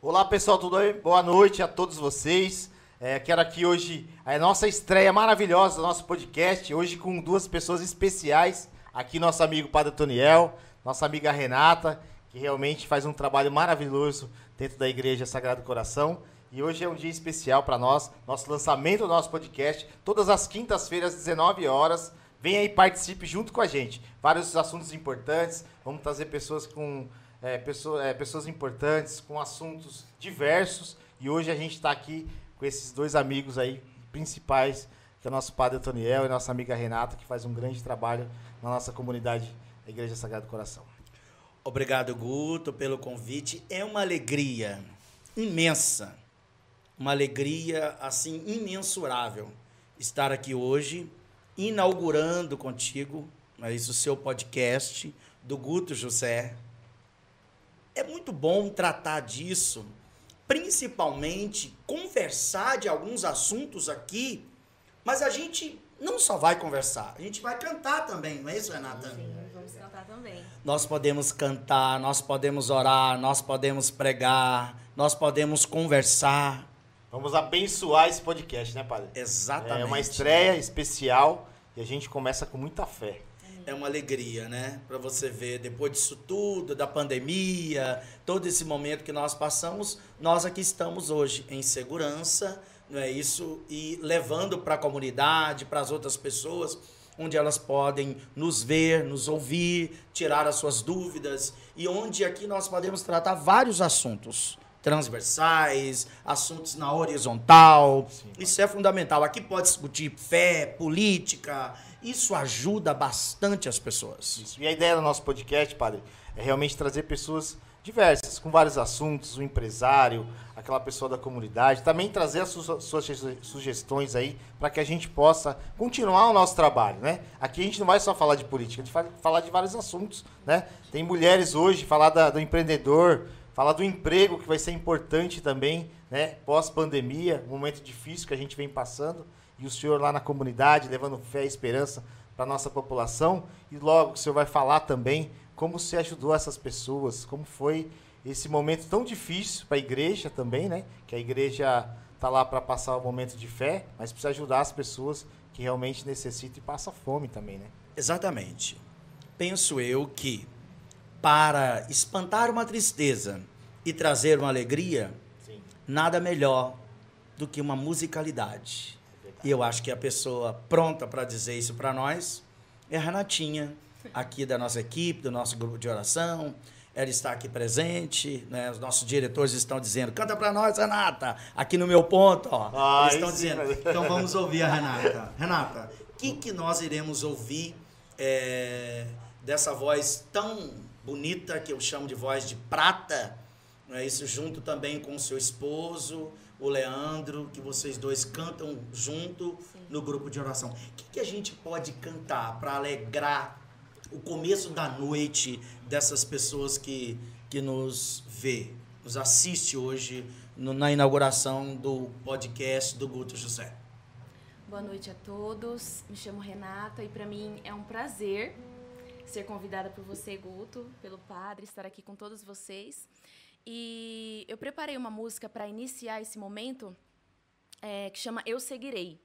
Olá pessoal, tudo bem? Boa noite a todos vocês. É, quero aqui hoje a nossa estreia maravilhosa do nosso podcast, hoje com duas pessoas especiais. Aqui nosso amigo Padre Toniel, nossa amiga Renata, que realmente faz um trabalho maravilhoso dentro da Igreja Sagrado Coração. E hoje é um dia especial para nós, nosso lançamento do nosso podcast, todas as quintas-feiras, às 19 horas. Vem aí, participe junto com a gente. Vários assuntos importantes. Vamos trazer pessoas com é, pessoas, é, pessoas importantes, com assuntos diversos. E hoje a gente está aqui com esses dois amigos aí principais, que é o nosso padre Antoniel e nossa amiga Renata, que faz um grande trabalho na nossa comunidade, a Igreja Sagrado Coração. Obrigado, Guto, pelo convite. É uma alegria imensa uma alegria assim imensurável estar aqui hoje, inaugurando contigo, é isso, o seu podcast do Guto José. É muito bom tratar disso, principalmente conversar de alguns assuntos aqui, mas a gente não só vai conversar, a gente vai cantar também, não é isso, Renata? Sim, vamos cantar também. Nós podemos cantar, nós podemos orar, nós podemos pregar, nós podemos conversar. Vamos abençoar esse podcast, né, padre? Exatamente. É uma estreia especial e a gente começa com muita fé. É uma alegria, né? Para você ver, depois disso tudo, da pandemia, todo esse momento que nós passamos, nós aqui estamos hoje em segurança, não é isso? E levando para a comunidade, para as outras pessoas, onde elas podem nos ver, nos ouvir, tirar as suas dúvidas e onde aqui nós podemos tratar vários assuntos transversais, assuntos na horizontal. Sim, isso é fundamental. Aqui pode discutir fé, política. Isso ajuda bastante as pessoas. Isso. E a ideia do nosso podcast, padre, é realmente trazer pessoas diversas, com vários assuntos, o empresário, aquela pessoa da comunidade, também trazer as suas, suas sugestões aí para que a gente possa continuar o nosso trabalho, né? Aqui a gente não vai só falar de política, a gente vai falar de vários assuntos, né? Tem mulheres hoje, falar da, do empreendedor, Falar do emprego, que vai ser importante também, né? Pós-pandemia, um momento difícil que a gente vem passando. E o senhor lá na comunidade, levando fé e esperança para a nossa população. E logo o senhor vai falar também como você ajudou essas pessoas, como foi esse momento tão difícil para a igreja também, né? Que a igreja está lá para passar o momento de fé, mas precisa ajudar as pessoas que realmente necessitam e passam fome também, né? Exatamente. Penso eu que para espantar uma tristeza e trazer uma alegria, Sim. nada melhor do que uma musicalidade. E eu acho que a pessoa pronta para dizer isso para nós é a Renatinha, aqui da nossa equipe, do nosso grupo de oração. Ela está aqui presente, né? os nossos diretores estão dizendo: canta para nós, Renata, aqui no meu ponto. Ó. Ah, Eles estão dizendo. Então vamos ouvir a Renata. Renata, o que, que nós iremos ouvir é, dessa voz tão bonita, que eu chamo de voz de prata, não é isso? Junto também com o seu esposo, o Leandro, que vocês dois cantam junto Sim. no grupo de oração. O que, que a gente pode cantar para alegrar o começo da noite dessas pessoas que, que nos vê, nos assiste hoje no, na inauguração do podcast do Guto José? Boa noite a todos. Me chamo Renata e para mim é um prazer ser convidada por você, Guto, pelo padre, estar aqui com todos vocês. E eu preparei uma música para iniciar esse momento é, que chama Eu Seguirei.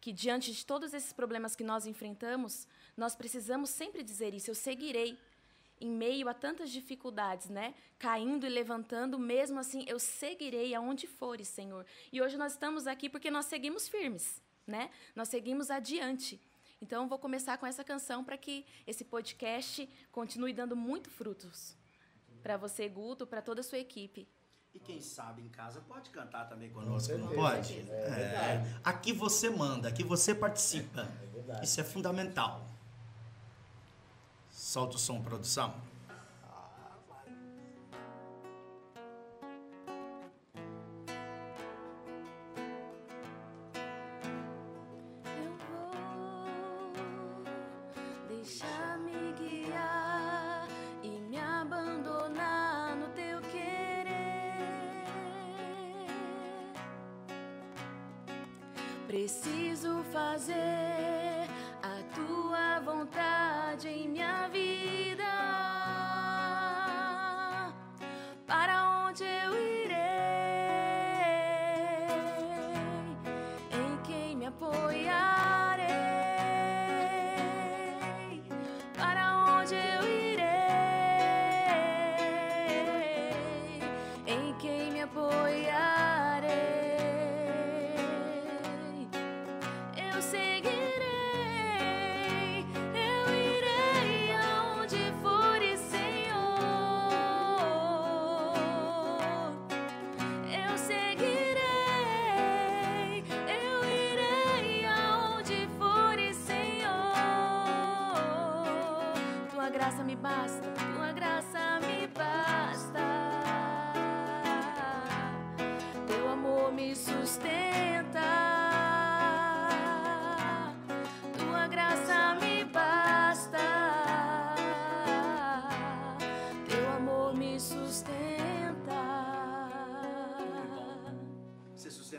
Que diante de todos esses problemas que nós enfrentamos, nós precisamos sempre dizer isso: eu seguirei. Em meio a tantas dificuldades, né? Caindo e levantando, mesmo assim, eu seguirei aonde fores, Senhor. E hoje nós estamos aqui porque nós seguimos firmes, né? Nós seguimos adiante. Então, vou começar com essa canção para que esse podcast continue dando muito frutos para você, Guto, para toda a sua equipe. E quem sabe em casa pode cantar também conosco, não pode? É, é, aqui você manda, aqui você participa. É Isso é fundamental. Solta o som, produção.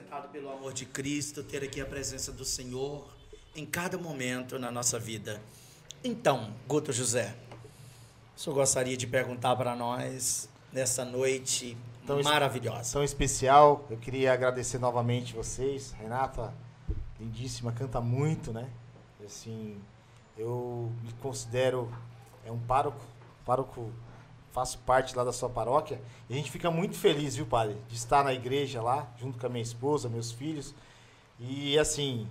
Sustentado pelo amor de Cristo, ter aqui a presença do Senhor em cada momento na nossa vida. Então, Guto José, senhor gostaria de perguntar para nós nessa noite tão maravilhosa? Tão especial. Eu queria agradecer novamente vocês. Renata, lindíssima, canta muito, né? Assim, eu me considero é um pároco, pároco, faço parte lá da sua paróquia. E a gente fica muito feliz, viu, padre, de estar na igreja lá, junto com a minha esposa, meus filhos. E assim,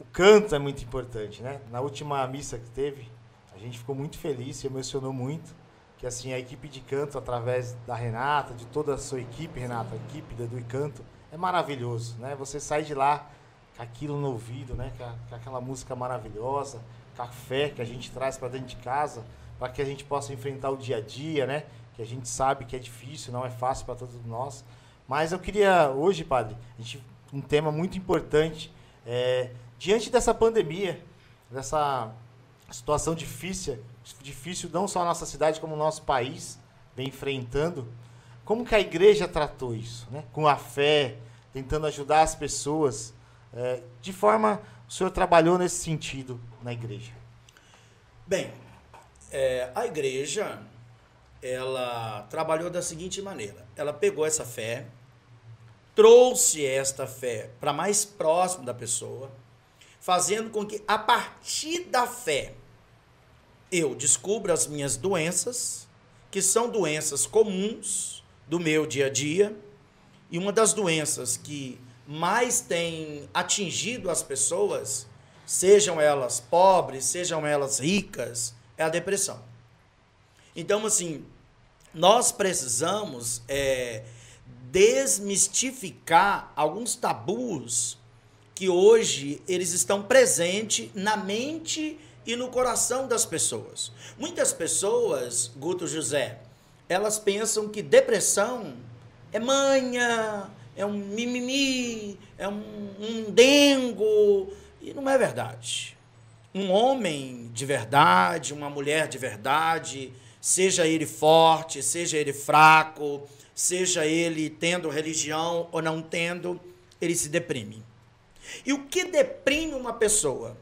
o canto é muito importante, né? Na última missa que teve, a gente ficou muito feliz, se emocionou muito, que assim a equipe de canto através da Renata, de toda a sua equipe, Renata, a equipe da do Canto, é maravilhoso, né? Você sai de lá com aquilo no ouvido, né? Com, a, com aquela música maravilhosa, café que a gente traz para dentro de casa, para que a gente possa enfrentar o dia a dia, né? Que a gente sabe que é difícil, não é fácil para todos nós. Mas eu queria hoje, padre, gente, um tema muito importante é, diante dessa pandemia, dessa situação difícil, difícil não só a nossa cidade como o nosso país vem enfrentando, como que a igreja tratou isso, né? Com a fé, tentando ajudar as pessoas, é, de forma o senhor trabalhou nesse sentido na igreja? Bem, é, a igreja ela trabalhou da seguinte maneira: ela pegou essa fé, trouxe esta fé para mais próximo da pessoa fazendo com que, a partir da fé, eu descubra as minhas doenças, que são doenças comuns do meu dia a dia, e uma das doenças que mais tem atingido as pessoas, sejam elas pobres, sejam elas ricas, é a depressão. Então, assim, nós precisamos é, desmistificar alguns tabus que hoje eles estão presentes na mente e no coração das pessoas. Muitas pessoas, Guto José, elas pensam que depressão é manha, é um mimimi, é um, um dengo, e não é verdade. Um homem de verdade, uma mulher de verdade, seja ele forte, seja ele fraco, seja ele tendo religião ou não tendo, ele se deprime. E o que deprime uma pessoa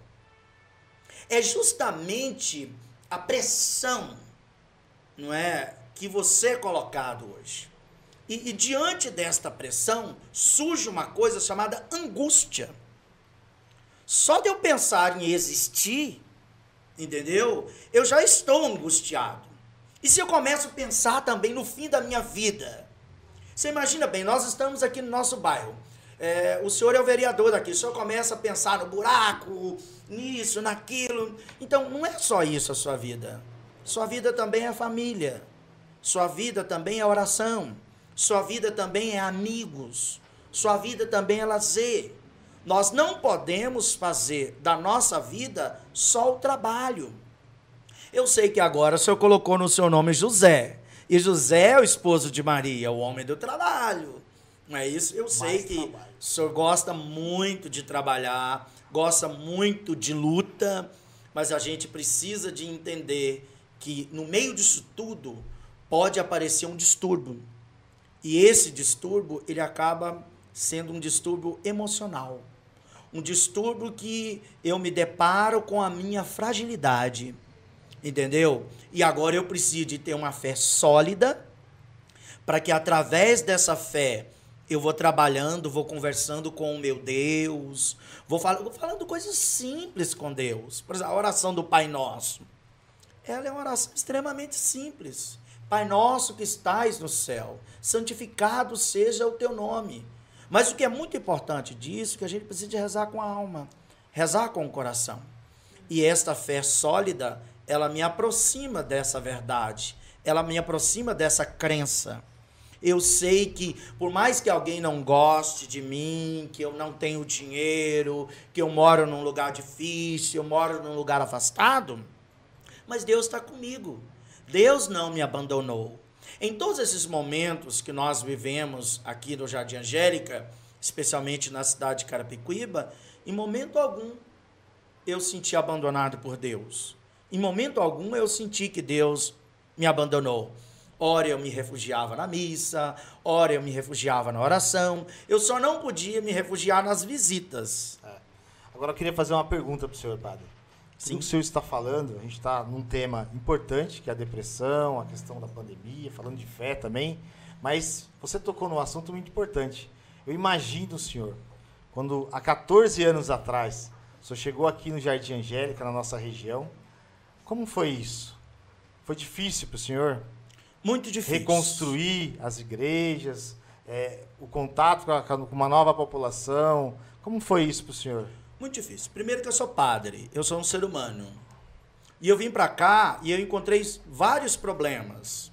é justamente a pressão, não é, que você é colocado hoje. E, e diante desta pressão surge uma coisa chamada angústia. Só de eu pensar em existir, entendeu? Eu já estou angustiado. E se eu começo a pensar também no fim da minha vida? Você imagina bem, nós estamos aqui no nosso bairro. É, o senhor é o vereador daqui, o senhor começa a pensar no buraco, nisso, naquilo. Então, não é só isso a sua vida. Sua vida também é família. Sua vida também é oração. Sua vida também é amigos. Sua vida também é lazer. Nós não podemos fazer da nossa vida só o trabalho. Eu sei que agora o senhor colocou no seu nome José. E José é o esposo de Maria, o homem do trabalho. Não é isso? Eu sei Mais que trabalho. o senhor gosta muito de trabalhar, gosta muito de luta, mas a gente precisa de entender que no meio disso tudo pode aparecer um distúrbio. E esse distúrbio, ele acaba sendo um distúrbio emocional. Um distúrbio que eu me deparo com a minha fragilidade. Entendeu? E agora eu preciso de ter uma fé sólida para que através dessa fé eu vou trabalhando, vou conversando com o meu Deus, vou, fal vou falando coisas simples com Deus. Por exemplo, a oração do Pai Nosso. Ela é uma oração extremamente simples. Pai nosso que estais no céu, santificado seja o teu nome. Mas o que é muito importante disso é que a gente precisa rezar com a alma, rezar com o coração. E esta fé sólida, ela me aproxima dessa verdade, ela me aproxima dessa crença. Eu sei que, por mais que alguém não goste de mim, que eu não tenho dinheiro, que eu moro num lugar difícil, eu moro num lugar afastado, mas Deus está comigo. Deus não me abandonou. Em todos esses momentos que nós vivemos aqui no Jardim Angélica, especialmente na cidade de Carapicuíba, em momento algum eu senti abandonado por Deus. Em momento algum eu senti que Deus me abandonou. Ora eu me refugiava na missa, ora eu me refugiava na oração. Eu só não podia me refugiar nas visitas. É. Agora eu queria fazer uma pergunta para o senhor, padre. Sim. O senhor está falando, a gente está num tema importante, que é a depressão, a questão da pandemia, falando de fé também, mas você tocou num assunto muito importante. Eu imagino, senhor, quando há 14 anos atrás, o senhor chegou aqui no Jardim Angélica, na nossa região, como foi isso? Foi difícil para o senhor? Muito difícil. Reconstruir as igrejas, é, o contato com, a, com uma nova população. Como foi isso para o senhor? Muito difícil. Primeiro que eu sou padre, eu sou um ser humano. E eu vim para cá e eu encontrei vários problemas.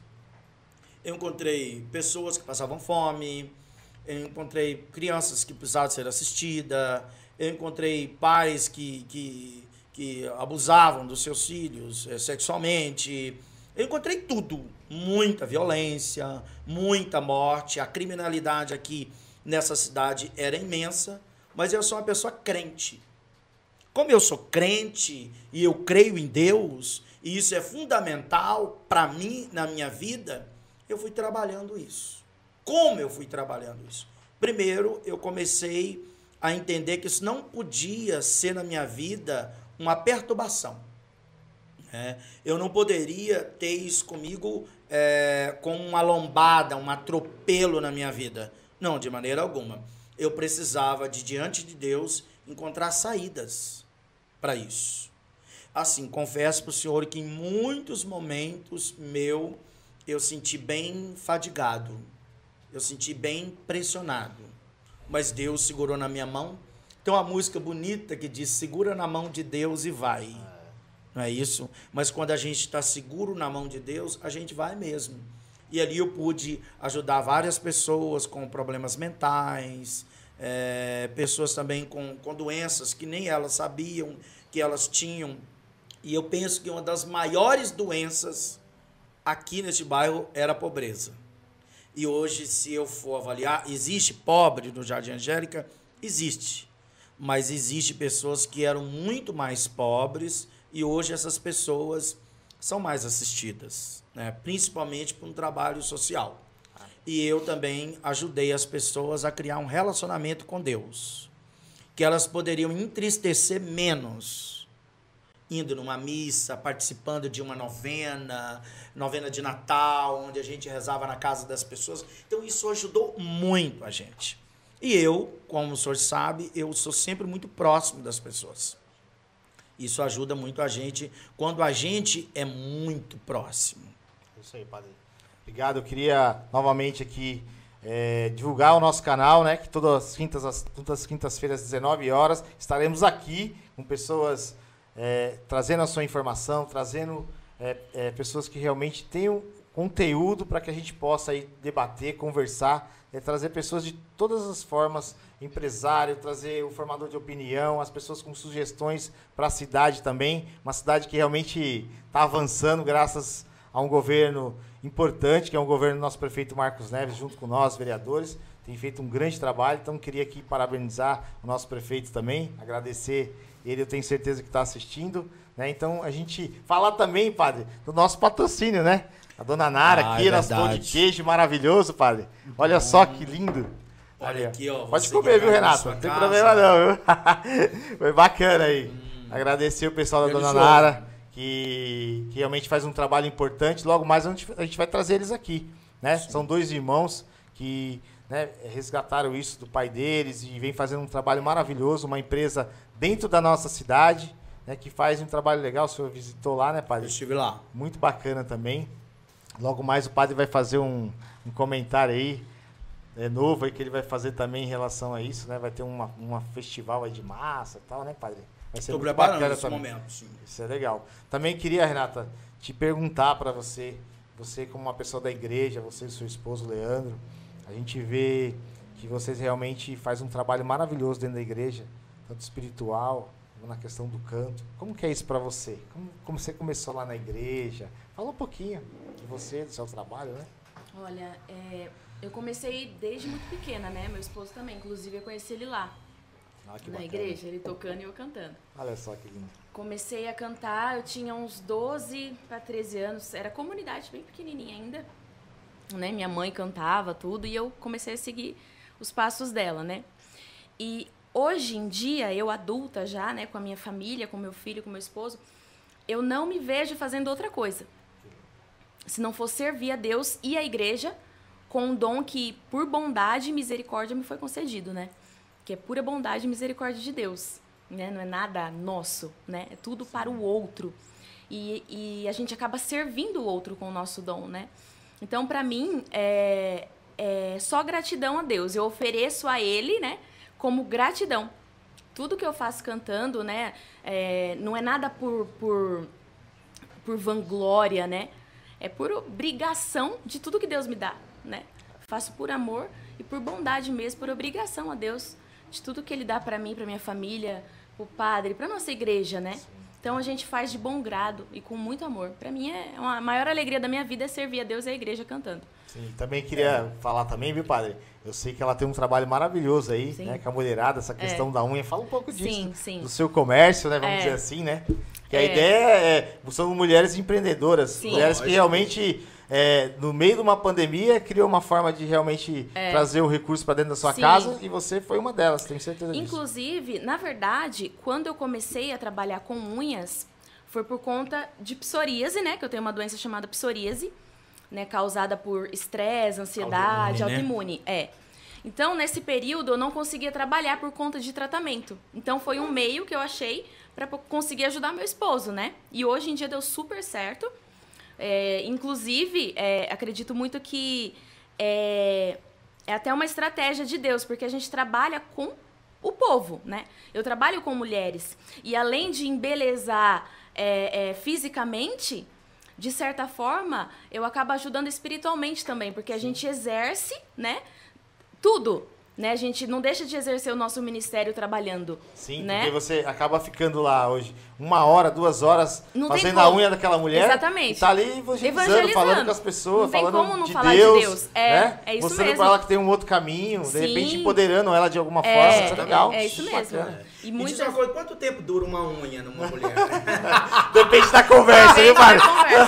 Eu encontrei pessoas que passavam fome, eu encontrei crianças que precisavam ser assistidas, eu encontrei pais que, que, que abusavam dos seus filhos é, sexualmente. Eu encontrei tudo. Muita violência, muita morte. A criminalidade aqui nessa cidade era imensa mas eu sou uma pessoa crente. Como eu sou crente e eu creio em Deus, e isso é fundamental para mim na minha vida, eu fui trabalhando isso. Como eu fui trabalhando isso? Primeiro, eu comecei a entender que isso não podia ser na minha vida uma perturbação. É, eu não poderia ter isso comigo é, com uma lombada, um atropelo na minha vida. Não, de maneira alguma eu precisava de diante de Deus encontrar saídas para isso. Assim, confesso para o Senhor que em muitos momentos meu eu senti bem fadigado, eu senti bem pressionado, mas Deus segurou na minha mão. Tem uma música bonita que diz: segura na mão de Deus e vai. Não é isso? Mas quando a gente está seguro na mão de Deus, a gente vai mesmo. E ali eu pude ajudar várias pessoas com problemas mentais, é, pessoas também com, com doenças que nem elas sabiam que elas tinham. E eu penso que uma das maiores doenças aqui neste bairro era a pobreza. E hoje, se eu for avaliar, existe pobre no Jardim Angélica? Existe. Mas existe pessoas que eram muito mais pobres e hoje essas pessoas são mais assistidas, né? principalmente por um trabalho social. E eu também ajudei as pessoas a criar um relacionamento com Deus. Que elas poderiam entristecer menos indo numa missa, participando de uma novena, novena de Natal, onde a gente rezava na casa das pessoas. Então isso ajudou muito a gente. E eu, como o senhor sabe, eu sou sempre muito próximo das pessoas. Isso ajuda muito a gente quando a gente é muito próximo. Isso aí, padre. Obrigado. Eu queria novamente aqui é, divulgar o nosso canal, né? Que todas as quintas, as, todas as quintas-feiras, às 19 horas, estaremos aqui com pessoas é, trazendo a sua informação, trazendo é, é pessoas que realmente tenham conteúdo para que a gente possa aí debater, conversar, é, trazer pessoas de todas as formas, empresário, trazer o formador de opinião, as pessoas com sugestões para a cidade também, uma cidade que realmente está avançando graças a um governo importante, que é um governo do nosso prefeito Marcos Neves, junto com nós, vereadores. Tem feito um grande trabalho, então queria aqui parabenizar o nosso prefeito também, agradecer ele, eu tenho certeza que está assistindo. Né? Então, a gente falar também, padre, do nosso patrocínio, né? A dona Nara ah, aqui, é nosso pão de queijo maravilhoso, padre. Olha hum. só que lindo. Olha aqui, ó. Pode comer, viu, Renato? Não tem casa. problema não, viu? Foi bacana aí. Hum. Agradecer o pessoal da Dona Nara que, que realmente faz um trabalho importante. Logo mais a gente, a gente vai trazer eles aqui. Né? São dois irmãos que né, resgataram isso do pai deles e vem fazendo um trabalho maravilhoso, uma empresa dentro da nossa cidade, né, que faz um trabalho legal. O senhor visitou lá, né, padre? Eu estive lá. Muito bacana também. Logo mais o padre vai fazer um, um comentário aí, é, novo aí, que ele vai fazer também em relação a isso, né? Vai ter uma, uma festival aí de massa e tal, né, padre? Vai ser Estou preparando esse momento, sim. Isso é legal. Também queria, Renata, te perguntar para você, você como uma pessoa da igreja, você e seu esposo Leandro, a gente vê que vocês realmente fazem um trabalho maravilhoso dentro da igreja, tanto espiritual, na questão do canto. Como que é isso para você? Como, como você começou lá na igreja? Fala um pouquinho de você, do seu trabalho, né? Olha, é, eu comecei desde muito pequena, né? Meu esposo também, inclusive eu conheci ele lá. Ah, na bacana. igreja, ele tocando e eu cantando. Olha só que lindo. Comecei a cantar, eu tinha uns 12 para 13 anos, era comunidade bem pequenininha ainda. Né? Minha mãe cantava tudo e eu comecei a seguir os passos dela, né? E hoje em dia, eu adulta já, né, com a minha família, com meu filho, com meu esposo, eu não me vejo fazendo outra coisa. Se não for servir a Deus e a igreja com um dom que, por bondade e misericórdia, me foi concedido, né? Que é pura bondade e misericórdia de Deus. Né? Não é nada nosso, né? É tudo para o outro. E, e a gente acaba servindo o outro com o nosso dom, né? Então, para mim, é, é só gratidão a Deus. Eu ofereço a Ele, né? como gratidão. Tudo que eu faço cantando, né, é, não é nada por, por, por vanglória, né? É por obrigação de tudo que Deus me dá, né? Faço por amor e por bondade mesmo, por obrigação a Deus de tudo que Ele dá para mim, para minha família, para o padre, para nossa igreja, né? Então a gente faz de bom grado e com muito amor. Para mim é uma a maior alegria da minha vida é servir a Deus e a igreja cantando. Sim, também queria é. falar também, viu, padre? Eu sei que ela tem um trabalho maravilhoso aí, sim. né? Com a mulherada, essa questão é. da unha. Fala um pouco disso. Sim, sim. Do seu comércio, né? Vamos é. dizer assim, né? Que a é. ideia é. São mulheres empreendedoras. Sim. Mulheres que realmente. É, no meio de uma pandemia, criou uma forma de realmente é. trazer o recurso para dentro da sua Sim. casa e você foi uma delas, tenho certeza disso. Inclusive, na verdade, quando eu comecei a trabalhar com unhas, foi por conta de psoríase, né? Que eu tenho uma doença chamada psoríase né, causada por estresse, ansiedade, autoimune. Né? É. Então, nesse período, eu não conseguia trabalhar por conta de tratamento. Então, foi um meio que eu achei para conseguir ajudar meu esposo, né? E hoje em dia deu super certo. É, inclusive, é, acredito muito que é, é até uma estratégia de Deus, porque a gente trabalha com o povo, né? Eu trabalho com mulheres. E além de embelezar é, é, fisicamente, de certa forma, eu acabo ajudando espiritualmente também, porque a gente exerce, né, tudo. Né? A gente não deixa de exercer o nosso ministério trabalhando. Sim, né? porque você acaba ficando lá hoje uma hora, duas horas não fazendo a unha daquela mulher. Exatamente. E tá ali evangelizando, evangelizando, falando com as pessoas, não falando como não de falar Deus. De Deus. É, né? é isso Mostrando mesmo. pra ela que tem um outro caminho, Sim. de repente empoderando ela de alguma é, forma. Isso é legal. É, isso mesmo. E, muitas... diz uma coisa, quanto tempo dura uma unha numa mulher? Depende da conversa, viu, Mário?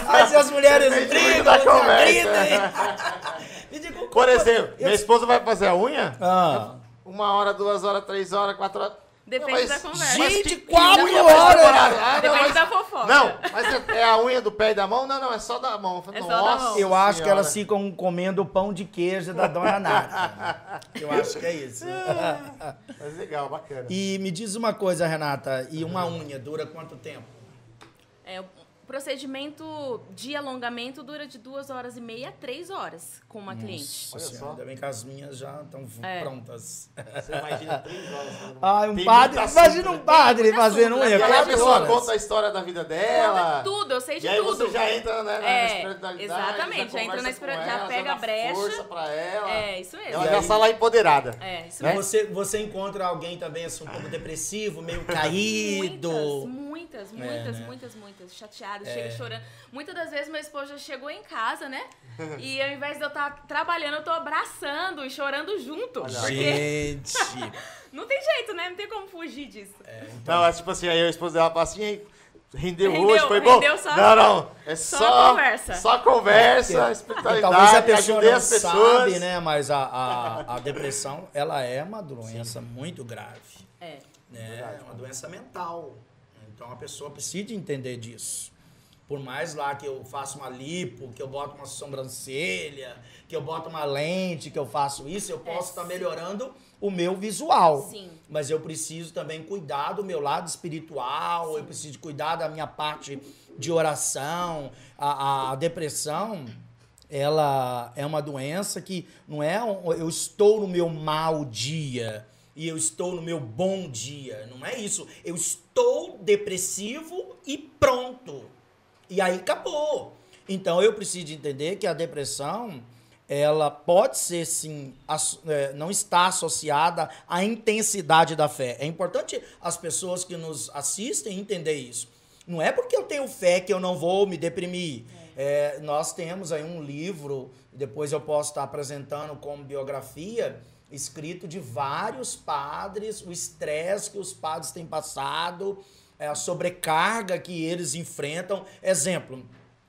Mas as mulheres brigam, conversa. Por exemplo, minha esposa vai fazer a unha. Ah. Uma hora, duas horas, três horas, quatro horas. Depende mas, da conversa. Gente, quatro horas! Ah, Depende mas, da fofoca. Não, mas é, é a unha do pé e da mão? Não, não, é só da mão. É Nossa, da mão. Eu acho que elas ficam comendo pão de queijo da dona Nata. Eu acho que é isso. mas legal, bacana. E me diz uma coisa, Renata, e uma unha dura quanto tempo? É, procedimento de alongamento dura de duas horas e meia a três horas com uma Nossa cliente. Olha só. Ainda bem que as minhas já estão é. prontas. Você imagina três horas. Ai, um padre, imagina um padre fazendo um erro. a pessoa conta a história da vida dela. Conta tudo, eu sei de e aí tudo. você já entra né, é, na espiritualidade. Exatamente, já, entra na espiritualidade, já pega a brecha. força pra ela. É, isso mesmo. Ela já está lá empoderada. É, isso mesmo. Você, você encontra alguém também assim, um pouco depressivo, meio caído. Muitas, muitas, muitas, é, né? muitas, muitas. Chateado, chega é. chorando. Muitas das vezes meu esposo já chegou em casa, né? E ao invés de eu estar tá trabalhando, eu tô abraçando e chorando junto. Gente! não tem jeito, né? Não tem como fugir disso. É, então... Não, é tipo assim, aí o esposo dela fala assim, rendeu, rendeu hoje, foi bom? Rendeu só, não, não, é só, só conversa. Só conversa, é, espiritualidade, talvez a pessoa não as pessoas. sabe, né? Mas a, a, a depressão, ela é uma doença Sim. muito grave. É. Né? É uma doença mental. Então a pessoa precisa entender disso. Por mais lá que eu faça uma lipo, que eu boto uma sobrancelha, que eu boto uma lente, que eu faço isso, eu posso estar é, tá melhorando o meu visual. Sim. Mas eu preciso também cuidar do meu lado espiritual, sim. eu preciso cuidar da minha parte de oração. A, a, depressão, ela é uma doença que não é um, eu estou no meu mau dia e eu estou no meu bom dia. Não é isso. Eu estou depressivo e pronto. E aí acabou. Então eu preciso entender que a depressão ela pode ser sim, é, não está associada à intensidade da fé. É importante as pessoas que nos assistem entender isso. Não é porque eu tenho fé que eu não vou me deprimir. É, nós temos aí um livro, depois eu posso estar apresentando como biografia, escrito de vários padres, o estresse que os padres têm passado, é, a sobrecarga que eles enfrentam. Exemplo,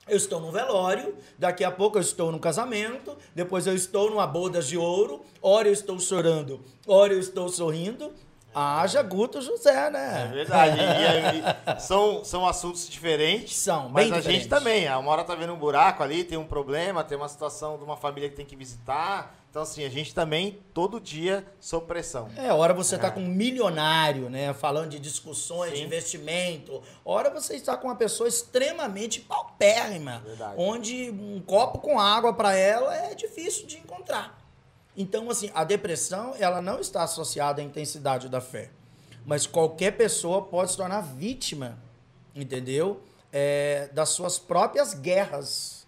eu estou no velório, daqui a pouco eu estou no casamento, depois eu estou numa boda de ouro, ora eu estou chorando, ora eu estou sorrindo. Haja Guto José, né? É verdade. E, e, são, são assuntos diferentes. São, mas bem a gente também. Uma hora tá vendo um buraco ali, tem um problema, tem uma situação de uma família que tem que visitar então, assim, a gente também, todo dia, sob pressão. É, hora você está é. com um milionário, né? Falando de discussões, Sim. de investimento. Hora você está com uma pessoa extremamente paupérrima. Verdade. Onde um copo com água para ela é difícil de encontrar. Então, assim, a depressão, ela não está associada à intensidade da fé. Mas qualquer pessoa pode se tornar vítima, entendeu? É, das suas próprias guerras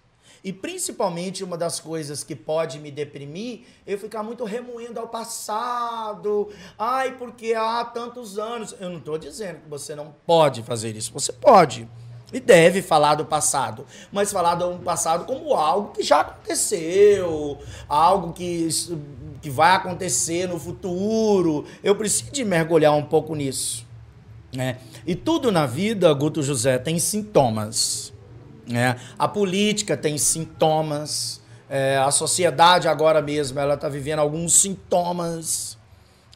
e principalmente uma das coisas que pode me deprimir, eu ficar muito remoendo ao passado. Ai, porque há tantos anos. Eu não estou dizendo que você não pode fazer isso. Você pode. E deve falar do passado, mas falar do passado como algo que já aconteceu, algo que, que vai acontecer no futuro. Eu preciso de mergulhar um pouco nisso. Né? E tudo na vida, Guto José, tem sintomas. É, a política tem sintomas, é, a sociedade agora mesmo ela está vivendo alguns sintomas.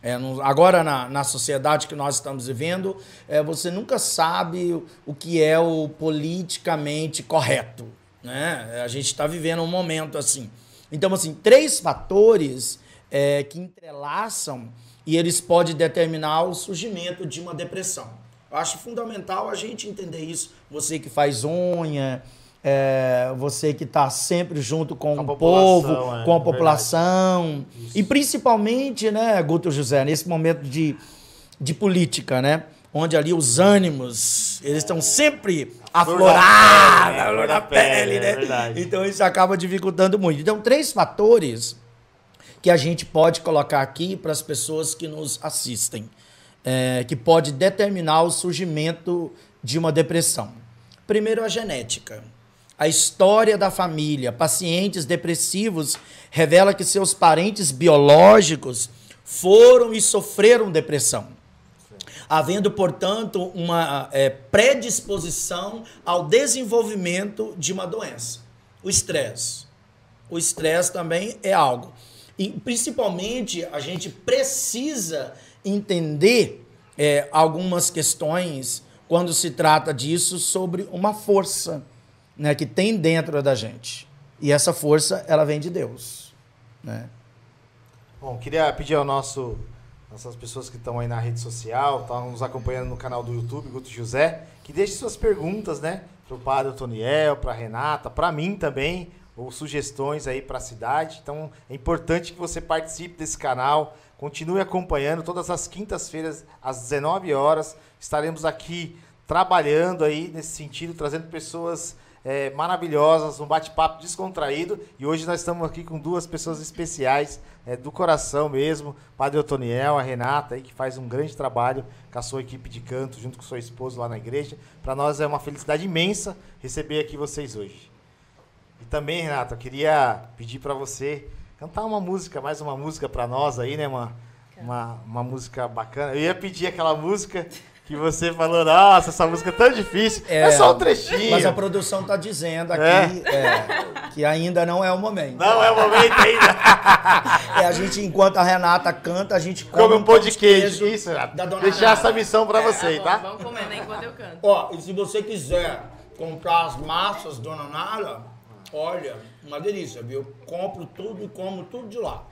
É, no, agora na, na sociedade que nós estamos vivendo, é, você nunca sabe o, o que é o politicamente correto. Né? A gente está vivendo um momento assim. Então, assim, três fatores é, que entrelaçam e eles podem determinar o surgimento de uma depressão. Eu acho fundamental a gente entender isso. Você que faz unha, é, você que está sempre junto com, com o povo, é, com a população. E principalmente, né, Guto José, nesse momento de, de política, né? Onde ali os ânimos, eles estão sempre aflorados na pele, né? É então isso acaba dificultando muito. Então, três fatores que a gente pode colocar aqui para as pessoas que nos assistem é, que pode determinar o surgimento de uma depressão. Primeiro, a genética. A história da família, pacientes depressivos, revela que seus parentes biológicos foram e sofreram depressão. Havendo, portanto, uma é, predisposição ao desenvolvimento de uma doença. O estresse. O estresse também é algo. E, principalmente, a gente precisa entender é, algumas questões quando se trata disso sobre uma força né, que tem dentro da gente. E essa força, ela vem de Deus. Né? Bom, queria pedir ao nosso nossas pessoas que estão aí na rede social, estão nos acompanhando no canal do YouTube, Guto José, que deixe suas perguntas, né? Para o padre Otoniel, para Renata, para mim também, ou sugestões aí para a cidade. Então é importante que você participe desse canal, Continue acompanhando todas as quintas-feiras às 19 horas. Estaremos aqui trabalhando aí nesse sentido, trazendo pessoas é, maravilhosas, um bate-papo descontraído. E hoje nós estamos aqui com duas pessoas especiais, é, do coração mesmo, Padre Otoniel, a Renata, aí, que faz um grande trabalho com a sua equipe de canto, junto com sua esposa lá na igreja. Para nós é uma felicidade imensa receber aqui vocês hoje. E também, Renata, eu queria pedir para você cantar uma música, mais uma música para nós aí, né, uma, uma, uma música bacana. Eu ia pedir aquela música que você falou, nossa, essa música é tão difícil. É, é só um trechinho. Mas a produção tá dizendo aqui é. É, que ainda não é o momento. Não é o momento ainda. é, a gente, enquanto a Renata canta, a gente come, come um pão de queijo. Isso, da dona deixar Renata. essa missão para você, tá? Vamos comendo enquanto eu canto. Ó, e se você quiser comprar as massas, dona Nara, olha, uma delícia, viu? Compro tudo e como tudo de lá.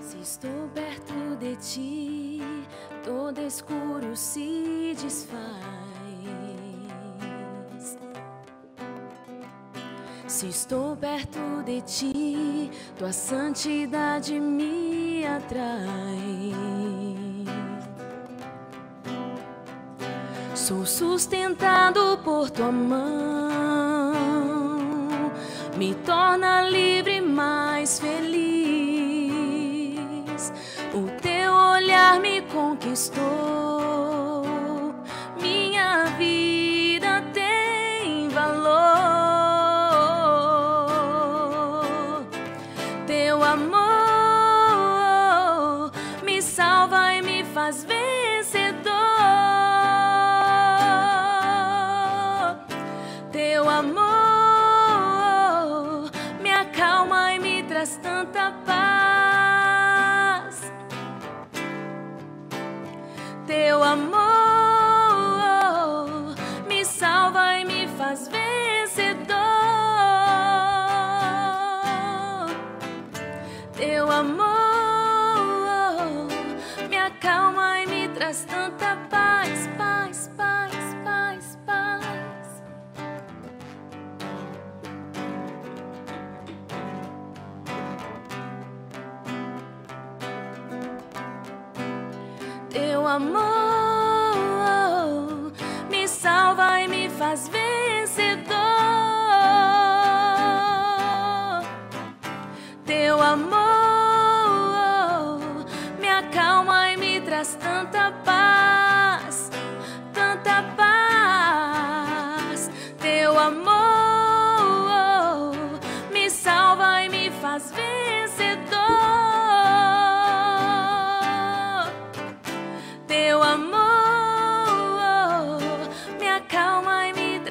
Se estou perto de ti, todo escuro se desfaz. Se estou perto de ti, tua santidade me atrai. Sou sustentado por tua mão, me torna livre, mais feliz. O teu olhar me conquistou,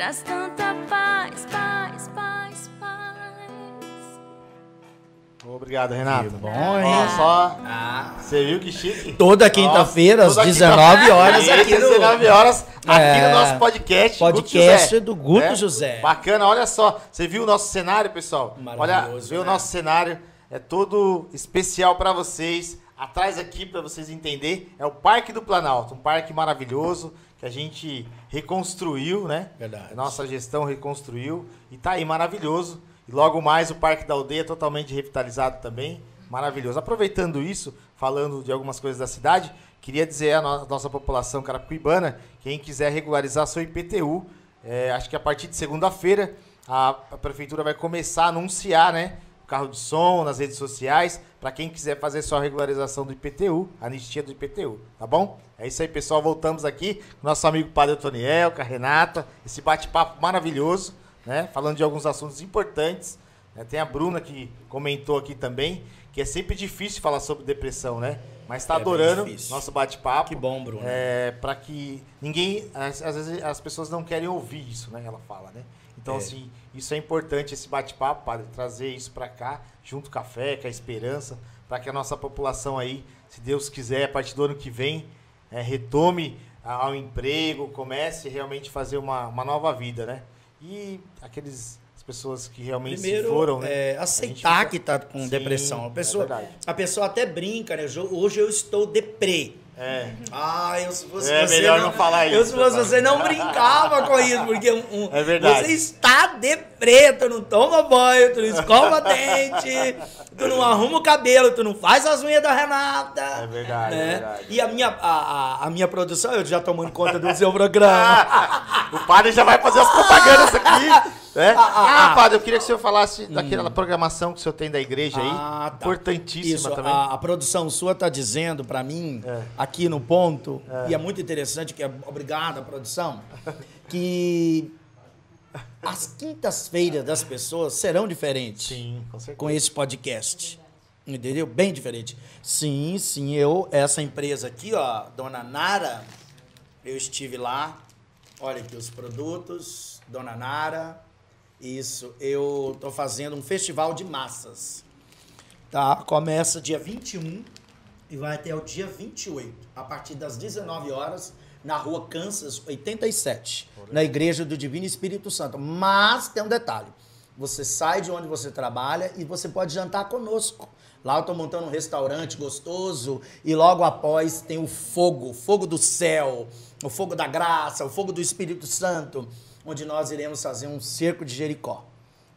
traz tanta paz, paz, paz, paz. Obrigado, Renato. Que bom, hein? só. Ah, Você viu que chique? Toda quinta-feira, às toda 19 quinta-feira, horas, aqui no- 19 horas, aqui É. no nosso podcast. Podcast Guto José. do Guto É? José. Bacana, olha só. Você viu o nosso cenário, pessoal? Olha, Maravilhoso, viu o né? nosso cenário. É todo especial para vocês. Atrás aqui, para vocês entenderem, é o Parque do Planalto. Um parque maravilhoso que a gente reconstruiu, né? Verdade. Nossa gestão reconstruiu. E tá aí, maravilhoso. E logo mais o Parque da Aldeia totalmente revitalizado também. Maravilhoso. Aproveitando isso, falando de algumas coisas da cidade, queria dizer à no- nossa população carapicuibana, quem quiser regularizar seu IPTU, é, acho que a partir de segunda-feira a, a prefeitura vai começar a anunciar, né? Carro de som nas redes sociais, para quem quiser fazer sua regularização do IPTU, a anistia do IPTU, tá bom? É isso aí, pessoal. Voltamos aqui com nosso amigo Padre Otoniel, com a Renata, esse bate-papo maravilhoso, né? Falando de alguns assuntos importantes. né? Tem a Bruna que comentou aqui também, que é sempre difícil falar sobre depressão, né? Mas tá É adorando nosso bate-papo. Que bom, Bruno. É, para que ninguém. Às, às vezes as pessoas não querem ouvir isso, né? Ela fala, né? Então, É. assim, isso é importante, esse bate-papo, padre, trazer isso para cá, junto com a fé, com a esperança, para que a nossa população aí, se Deus quiser, a partir do ano que vem, é, retome ao emprego, comece realmente a fazer uma, uma nova vida, né? E aqueles as pessoas que realmente se Primeiro, foram, né? é, aceitar fica- que tá com Sim, depressão. A é pessoa, verdade. a pessoa até brinca, né? Hoje eu estou deprê. É, Ah, eu se fosse É você. melhor não falar Eu isso, se fosse papai. você não brincava com isso, porque um, É verdade. você está deprê, tu não toma banho, tu não escova dente, tu não arruma o cabelo, tu não faz as unhas da Renata. É verdade, né? é verdade. E a minha, a, a, a minha produção, eu já tomando conta do seu programa. o padre já vai fazer as propagandas aqui. Né? Ah, ah, Ah, ah. padre, eu queria que o senhor falasse daquela programação que o senhor tem da igreja aí. Ah, tá. Importantíssima Isso, também. A, a produção sua tá dizendo para mim, É. aqui no ponto, e é muito interessante, que é obrigado a produção, que as quintas-feiras das pessoas serão diferentes Sim, com certeza. com esse podcast. Entendeu? Bem diferente. Sim, sim, eu, essa empresa aqui, ó, Dona Nara, eu estive lá. Olha aqui os produtos, Dona Nara. Isso, eu tô fazendo um festival de massas. Tá? Começa dia 21 e vai até o dia 28, a partir das 19 horas, na rua Kansas 87, na Igreja do Divino Espírito Santo. Mas tem um detalhe: você sai de onde você trabalha e você pode jantar conosco. Lá eu tô montando um restaurante gostoso e logo após tem o fogo, o fogo do céu, o fogo da graça, o fogo do Espírito Santo, onde nós iremos fazer um cerco de Jericó.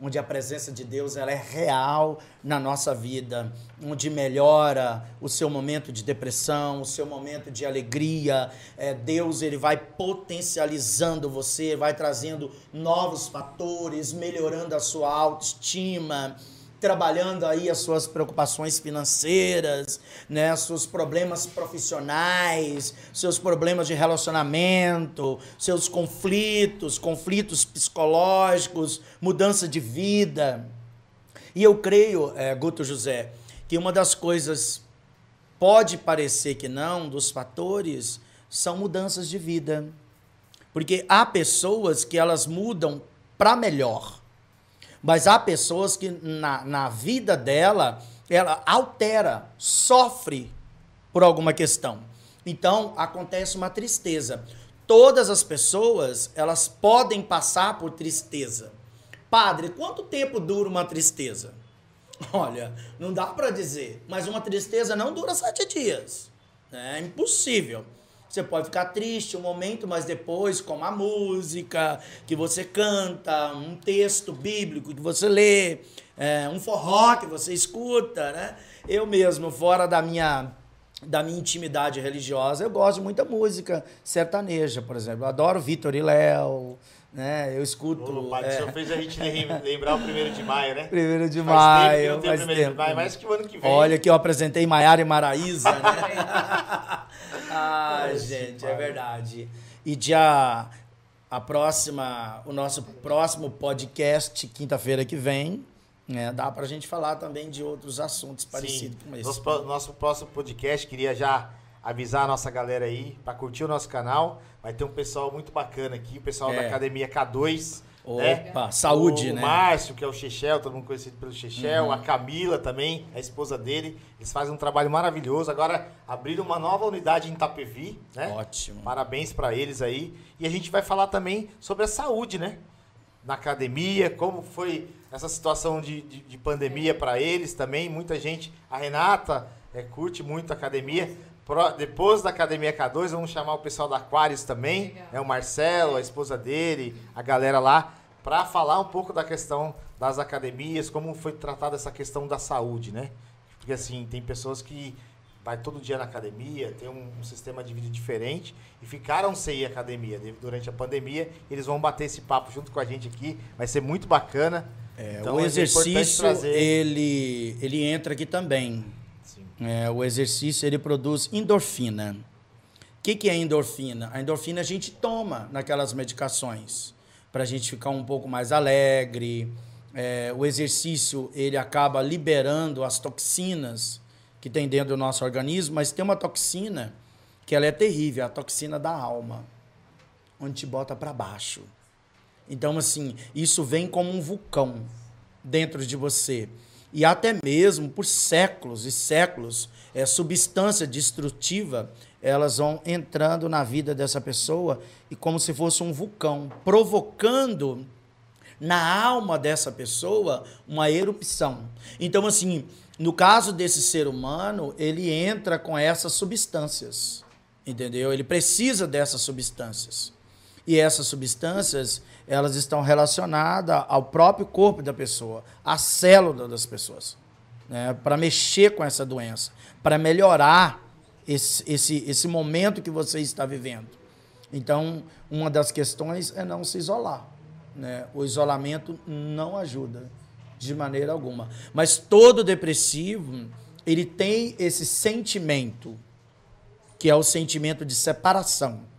onde a presença de Deus ela é real na nossa vida, onde melhora o seu momento de depressão, o seu momento de alegria. É, Deus ele vai potencializando você, vai trazendo novos fatores, melhorando a sua autoestima trabalhando aí as suas preocupações financeiras, né, seus problemas profissionais, seus problemas de relacionamento, seus conflitos, conflitos psicológicos, mudança de vida. E eu creio, é, Guto José, que uma das coisas pode parecer que não, dos fatores, são mudanças de vida. Porque há pessoas que elas mudam para melhor. Mas há pessoas que na, na vida dela, ela altera, sofre por alguma questão. Então, acontece uma tristeza. Todas as pessoas, elas podem passar por tristeza. Padre, quanto tempo dura uma tristeza? Olha, não dá para dizer, mas uma tristeza não dura sete dias. É impossível. Você pode ficar triste um momento, mas depois, com a música que você canta, um texto bíblico que você lê, é, um forró que você escuta, né? Eu mesmo, fora da minha da minha intimidade religiosa, eu gosto de muita música sertaneja, por exemplo. Eu adoro Vitor e Léo, né? Eu escuto. O pai, é... Fez a gente lembrar o primeiro de maio, né? Primeiro de faz maio. Tempo que primeiro tempo. de maio, mais que o ano que vem. Olha que eu apresentei Maiara e Maraísa, né? Ai, gente, é verdade. E dia a próxima, o nosso próximo podcast, quinta-feira que vem, né, dá pra gente falar também de outros assuntos parecidos Sim. com esse. Nosso, nosso próximo podcast, queria já avisar a nossa galera aí para curtir o nosso canal. Vai ter um pessoal muito bacana aqui, o pessoal é. da Academia K2. Né? Opa, né? saúde, o né? O Márcio, que é o Chechel, todo mundo conhecido pelo Chechel, uhum. a Camila também, a esposa dele. Eles fazem um trabalho maravilhoso. Agora abriram uma nova unidade em Itapevi, né? Ótimo. Parabéns para eles aí. E a gente vai falar também sobre a saúde, né? Na academia, como foi essa situação de, de, de pandemia para eles também. Muita gente, a Renata é, curte muito a academia. Pro, depois da Academia K2, vamos chamar o pessoal da Aquarius também, é o Marcelo, a esposa dele, a galera lá, para falar um pouco da questão das academias, como foi tratada essa questão da saúde, né? Porque assim, tem pessoas que vai todo dia na academia, tem um, um sistema de vida diferente e ficaram sem ir à academia durante a pandemia. Eles vão bater esse papo junto com a gente aqui, vai ser muito bacana. É, então, o é exercício, trazer... ele, ele entra aqui também. É, o exercício ele produz endorfina. O que, que é endorfina? A endorfina a gente toma naquelas medicações para a gente ficar um pouco mais alegre. É, o exercício ele acaba liberando as toxinas que tem dentro do nosso organismo, mas tem uma toxina que ela é terrível, a toxina da alma, onde te bota para baixo. Então, assim, isso vem como um vulcão dentro de você e até mesmo por séculos e séculos, é, substância destrutiva, elas vão entrando na vida dessa pessoa e como se fosse um vulcão, provocando na alma dessa pessoa uma erupção. Então, assim, no caso desse ser humano, ele entra com essas substâncias, entendeu? Ele precisa dessas substâncias. E essas substâncias, elas estão relacionadas ao próprio corpo da pessoa, à célula das pessoas, né? para mexer com essa doença, para melhorar esse, esse, esse momento que você está vivendo. Então, uma das questões é não se isolar. Né? O isolamento não ajuda de maneira alguma. Mas todo depressivo, ele tem esse sentimento, que é o sentimento de separação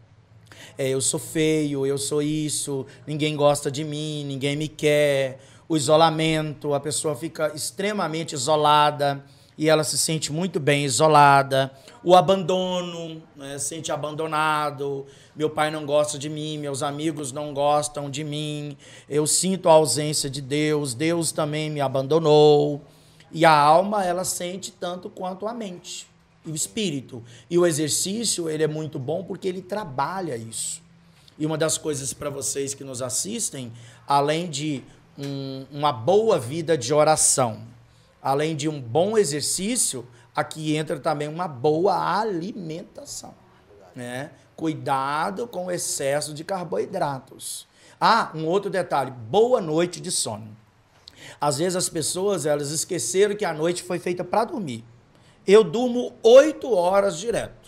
é, eu sou feio, eu sou isso, ninguém gosta de mim, ninguém me quer. O isolamento, a pessoa fica extremamente isolada e ela se sente muito bem isolada. O abandono, né, sente abandonado. Meu pai não gosta de mim, meus amigos não gostam de mim. Eu sinto a ausência de Deus, Deus também me abandonou. E a alma, ela sente tanto quanto a mente e o espírito. E o exercício, ele é muito bom porque ele trabalha isso. E uma das coisas para vocês que nos assistem, além de um, uma boa vida de oração, além de um bom exercício, aqui entra também uma boa alimentação. Né? Cuidado com o excesso de carboidratos. Ah, um outro detalhe: boa noite de sono. Às vezes as pessoas, elas esqueceram que a noite foi feita para dormir. Eu durmo oito horas direto.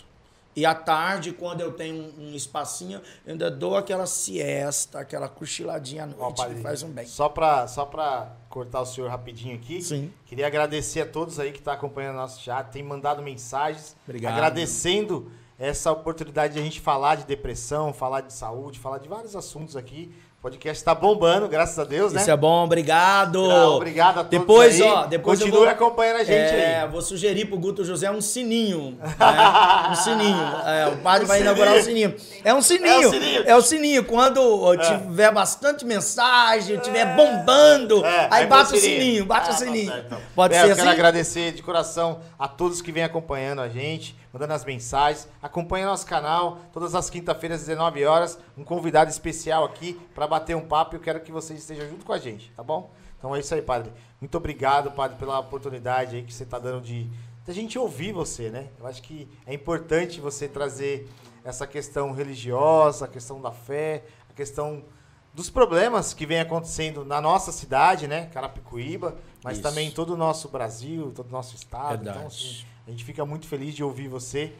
E à tarde, quando eu tenho um, um espacinho, eu ainda dou aquela siesta, aquela cochiladinha à noite, Ó, padre, que faz um bem. Só para só pra cortar o senhor rapidinho aqui. Sim. Queria agradecer a todos aí que estão acompanhando o nosso chat, tem mandado mensagens. Obrigado. Agradecendo essa oportunidade de a gente falar de depressão, falar de saúde, falar de vários assuntos aqui. O podcast está bombando, graças a Deus, né? Isso é bom, obrigado. Gra- Obrigado a todos Depois, aí. ó, depois Continue eu vou... acompanhando a gente é, aí. vou sugerir pro Guto José um sininho. né? Um sininho. É, o padre vai inaugurar o sininho. É um sininho. É o sininho. É sininho. Quando tiver bastante mensagem, tiver bombando, É, aí aí bate o sininho, bate Ah, o tá sininho. então. Pode É, ser eu assim? quero agradecer de coração a todos que vêm acompanhando a gente, mandando as mensagens. Acompanhe nosso canal, todas as quinta-feiras, às 19 horas, um convidado especial aqui para bater um papo. Eu quero que vocês estejam junto com a gente, tá bom? Então é isso aí, padre. Muito obrigado, padre, pela oportunidade aí que você está dando de, de a gente ouvir você, né? Eu acho que é importante você trazer essa questão religiosa, a questão da fé, a questão dos problemas que vem acontecendo na nossa cidade, né, Carapicuíba, mas Isso. também em todo o nosso Brasil, todo o nosso estado. Verdade. Então, assim, a gente fica muito feliz de ouvir você.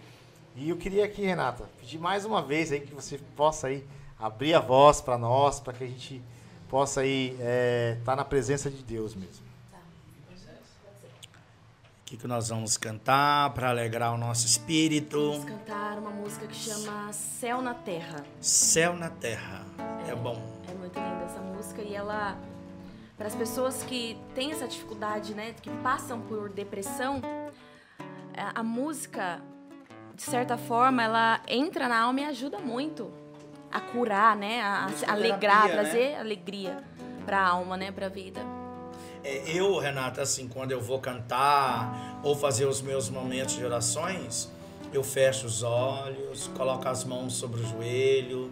E eu queria aqui, Renata, pedir mais uma vez aí que você possa aí abrir a voz para nós, para que a gente possa aí estar na presença de Deus mesmo. O que, que nós vamos cantar para alegrar o nosso espírito? Vamos cantar uma música que chama Céu na Terra. Céu na terra. É bom. É muito linda essa música e ela para as pessoas que têm essa dificuldade, né, que passam por depressão, a, a música de certa forma ela entra na alma e ajuda muito a curar, né, a, a alegrar, né? trazer alegria para a alma, né, para a vida. É, Eu, Renata, assim, quando eu vou cantar ou fazer os meus momentos de orações, eu fecho os olhos, coloco as mãos sobre o joelho,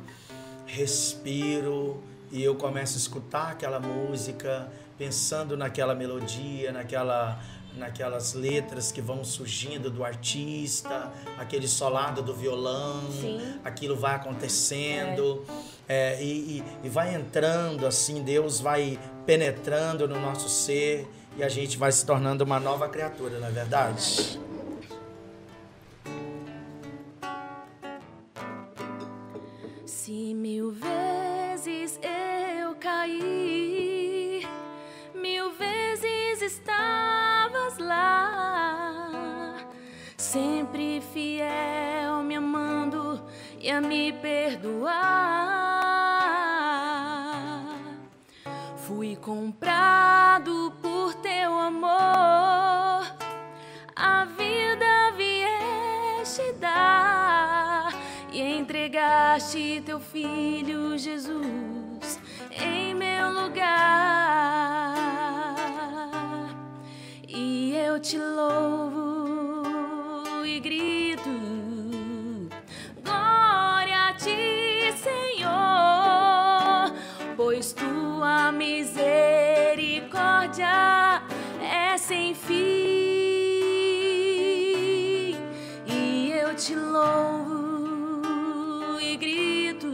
respiro e eu começo a escutar aquela música, pensando naquela melodia, naquela naquelas letras que vão surgindo do artista, aquele solado do violão, Sim. aquilo vai acontecendo é, e, e- e vai entrando assim, Deus vai penetrando no nosso ser e a gente vai se tornando uma nova criatura, não é verdade? Se mil vezes eu caí, sempre fiel, me amando e a me perdoar. Fui comprado por teu amor, a vida vieste dar e entregaste teu filho Jesus em meu lugar. E eu te louvo e grito: Glória a ti, Senhor, pois tua misericórdia é sem fim. E eu te louvo e grito: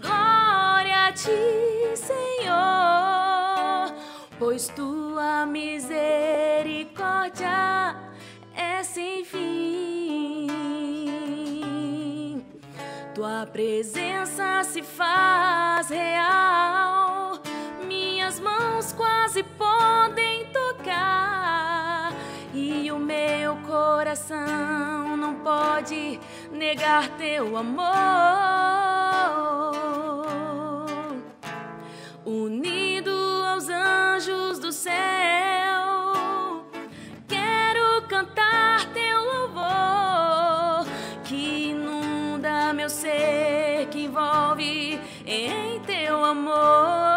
Glória a ti, Senhor, pois tua misericórdia sem fim. Tua presença se faz real, minhas mãos quase podem tocar, e o meu coração não pode negar teu amor amor.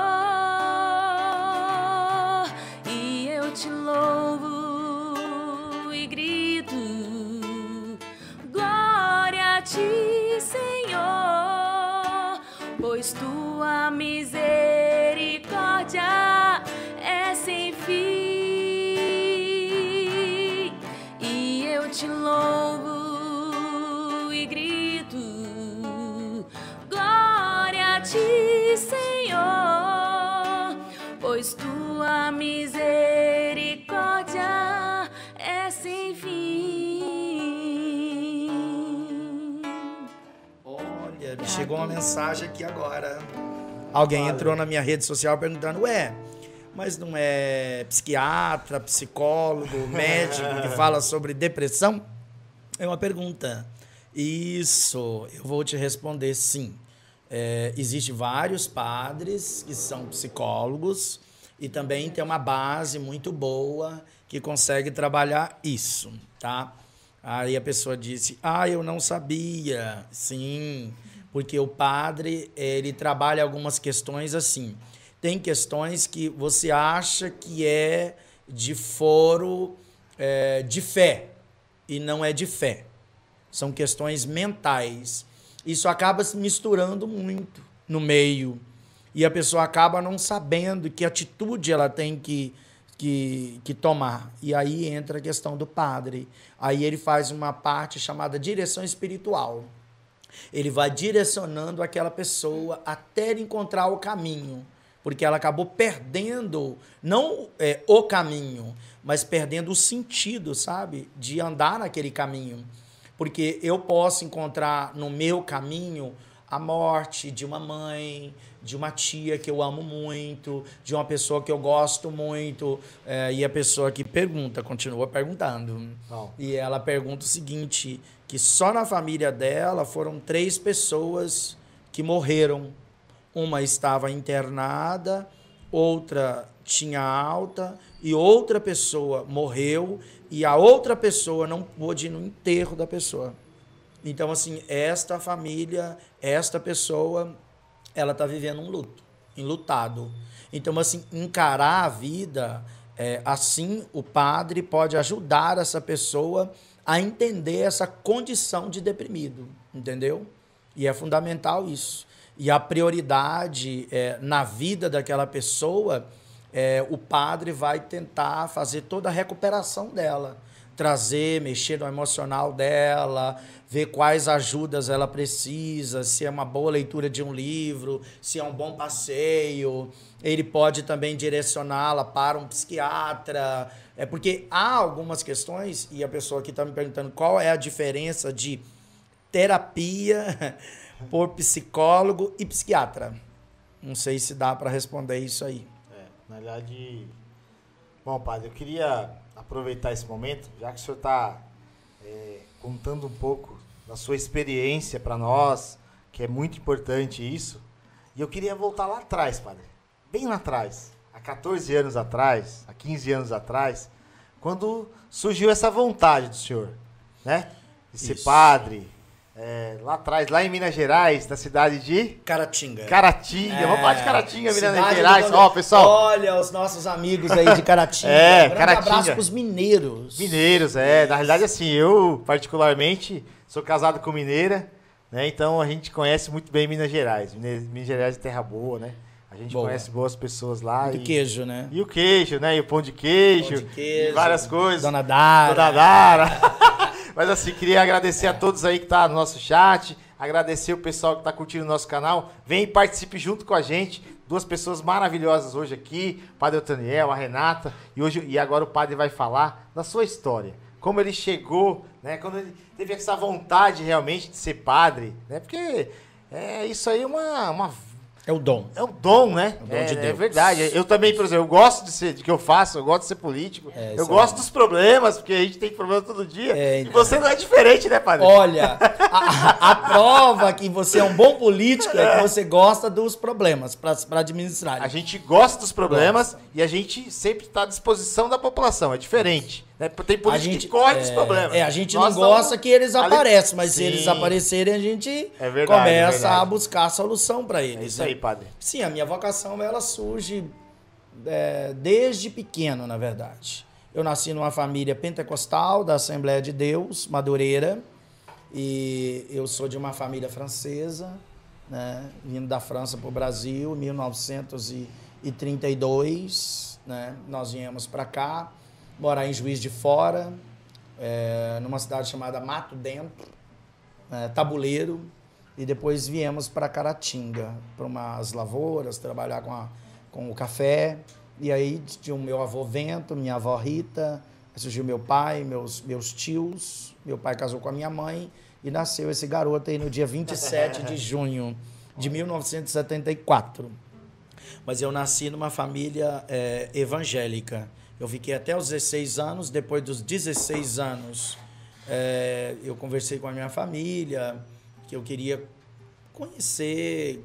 Chegou uma mensagem aqui agora. Alguém entrou na minha rede social perguntando, ué, mas não é psiquiatra, psicólogo, médico que fala sobre depressão? É uma pergunta. Isso, eu vou te responder sim. É, Existem vários padres que são psicólogos e também tem uma base muito boa que consegue trabalhar isso, tá? Aí a pessoa disse: "Ah, eu não sabia". Sim, porque o padre, ele trabalha algumas questões assim. Tem questões que você acha que é de foro é, de fé e não é de fé. São questões mentais. Isso acaba se misturando muito no meio. E a pessoa acaba não sabendo que atitude ela tem que, que, que tomar. E aí entra a questão do padre. Aí ele faz uma parte chamada direção espiritual. Ele vai direcionando aquela pessoa até encontrar o caminho. Porque ela acabou perdendo, não é, o caminho, mas perdendo o sentido, sabe? De andar naquele caminho. Porque eu posso encontrar no meu caminho a morte de uma mãe, de uma tia que eu amo muito, de uma pessoa que eu gosto muito. É, e a pessoa que pergunta, continua perguntando. Oh. E ela pergunta o seguinte: que só na família dela foram três pessoas que morreram. Uma estava internada, outra tinha alta e outra pessoa morreu e a outra pessoa não pôde ir no enterro da pessoa. Então, assim, esta família, esta pessoa, ela está vivendo um luto, enlutado. Então, assim, encarar a vida, é, assim, o padre pode ajudar essa pessoa a entender essa condição de deprimido, entendeu? E é fundamental isso. E a prioridade é, na vida daquela pessoa é, o padre vai tentar fazer toda a recuperação dela, trazer, mexer no emocional dela, ver quais ajudas ela precisa, se é uma boa leitura de um livro, se é um bom passeio. Ele pode também direcioná-la para um psiquiatra. É porque há algumas questões, e a pessoa aqui está me perguntando qual é a diferença de terapia por psicólogo e psiquiatra. Não sei se dá para responder isso aí. Na verdade, bom, padre, eu queria aproveitar esse momento, já que o senhor está é, contando um pouco da sua experiência para nós, que é muito importante isso, e eu queria voltar lá atrás, padre, bem lá atrás, há 14 anos atrás, há 15 anos atrás, quando surgiu essa vontade do senhor, né? De ser isso. padre, é, lá atrás, lá em Minas Gerais, na cidade de Caratinga. Caratinga, é, vamos falar de Caratinga, Minas Gerais. Ó, pessoal. Olha os nossos amigos aí de Caratinga. é, um Caratinga. abraço pros mineiros. Mineiros, é. Na realidade, assim, eu, particularmente, sou casado com mineira, né? Então a gente conhece muito bem Minas Gerais. Minas Gerais é terra boa, né? A gente boa. conhece boas pessoas lá. E o queijo, né? E o queijo, né? E o pão de queijo. Pão de queijo. E várias coisas. Dona Dara. Dona Dara. Mas assim, queria agradecer a todos aí que tá no nosso chat, agradecer o pessoal que tá curtindo o nosso canal. Vem e participe junto com a gente. Duas pessoas maravilhosas hoje aqui, o Padre Otaniel, a Renata, e hoje e agora o padre vai falar da sua história. Como ele chegou, né? Quando ele teve essa vontade realmente de ser padre, né? Porque é, isso aí é uma, uma é o dom. É o dom, né? É, o dom é, de Deus. é verdade. Eu também, por exemplo, eu gosto de ser, de que eu faço, eu gosto de ser político. É, eu gosto é. dos problemas, porque a gente tem problema todo dia. É, então. E você não é diferente, né, padre? Olha, a, a, prova que você é um bom político é, que você gosta dos problemas para administrar. A gente gosta dos problemas e a gente sempre está à disposição da população. É diferente. Né? Tem político gente, que corre dos problemas. É, a gente Nós não gosta que eles apareçam, mas Sim. se eles aparecerem, a gente é verdade, começa a buscar a solução para eles. É isso né? aí, padre. Sim, a minha vocação ela surge é, desde pequeno, na verdade. Eu nasci numa família pentecostal da Assembleia de Deus, Madureira, e eu sou de uma família francesa, né, vindo da França para o Brasil em 1932. Né, nós viemos para cá morar em Juiz de Fora, é, numa cidade chamada Mato Dentro, é, Tabuleiro, e depois viemos para Caratinga, para umas lavouras, trabalhar com, a, com o café. E aí tinha o meu avô Vento, minha avó Rita, surgiu meu pai, meus, meus tios. Meu pai casou com a minha mãe E nasceu esse garoto aí no dia 27 de junho de 1974. Mas eu nasci numa família é, evangélica. Eu fiquei até os 16 anos. Depois dos 16 anos, é, eu conversei com a minha família que eu queria conhecer,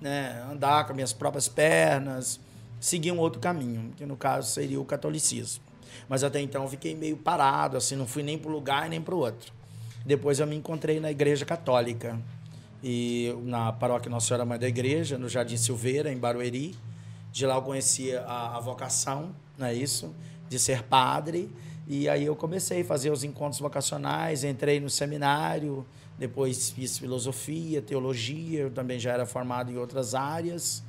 né, andar com minhas próprias pernas, seguir um outro caminho, que no caso seria o catolicismo. Mas até então eu fiquei meio parado, assim, não fui nem para um lugar nem para o outro. Depois eu me encontrei na Igreja Católica e na paróquia Nossa Senhora Mãe da Igreja, no Jardim Silveira, em Barueri. De lá eu conheci a, a vocação, não é isso? De ser padre. E aí eu comecei a fazer os encontros vocacionais, entrei no seminário, depois fiz filosofia, teologia, eu também já era formado em outras áreas.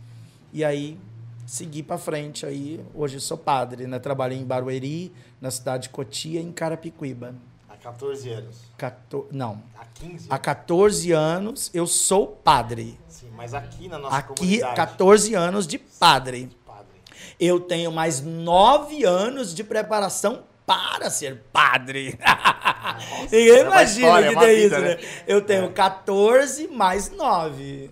E aí segui para frente aí, hoje sou padre, né? Trabalhei em Barueri, na cidade de Cotia, em Carapicuíba. 14 anos. Cator... Não. Há 15 Há 14 anos eu sou padre. Sim, mas aqui na nossa Aqui, comunidade. 14 anos de padre. Eu tenho mais 9 anos de preparação para ser padre. Ninguém é imagina história, é que tem isso, né? né? Eu tenho 14 mais 9.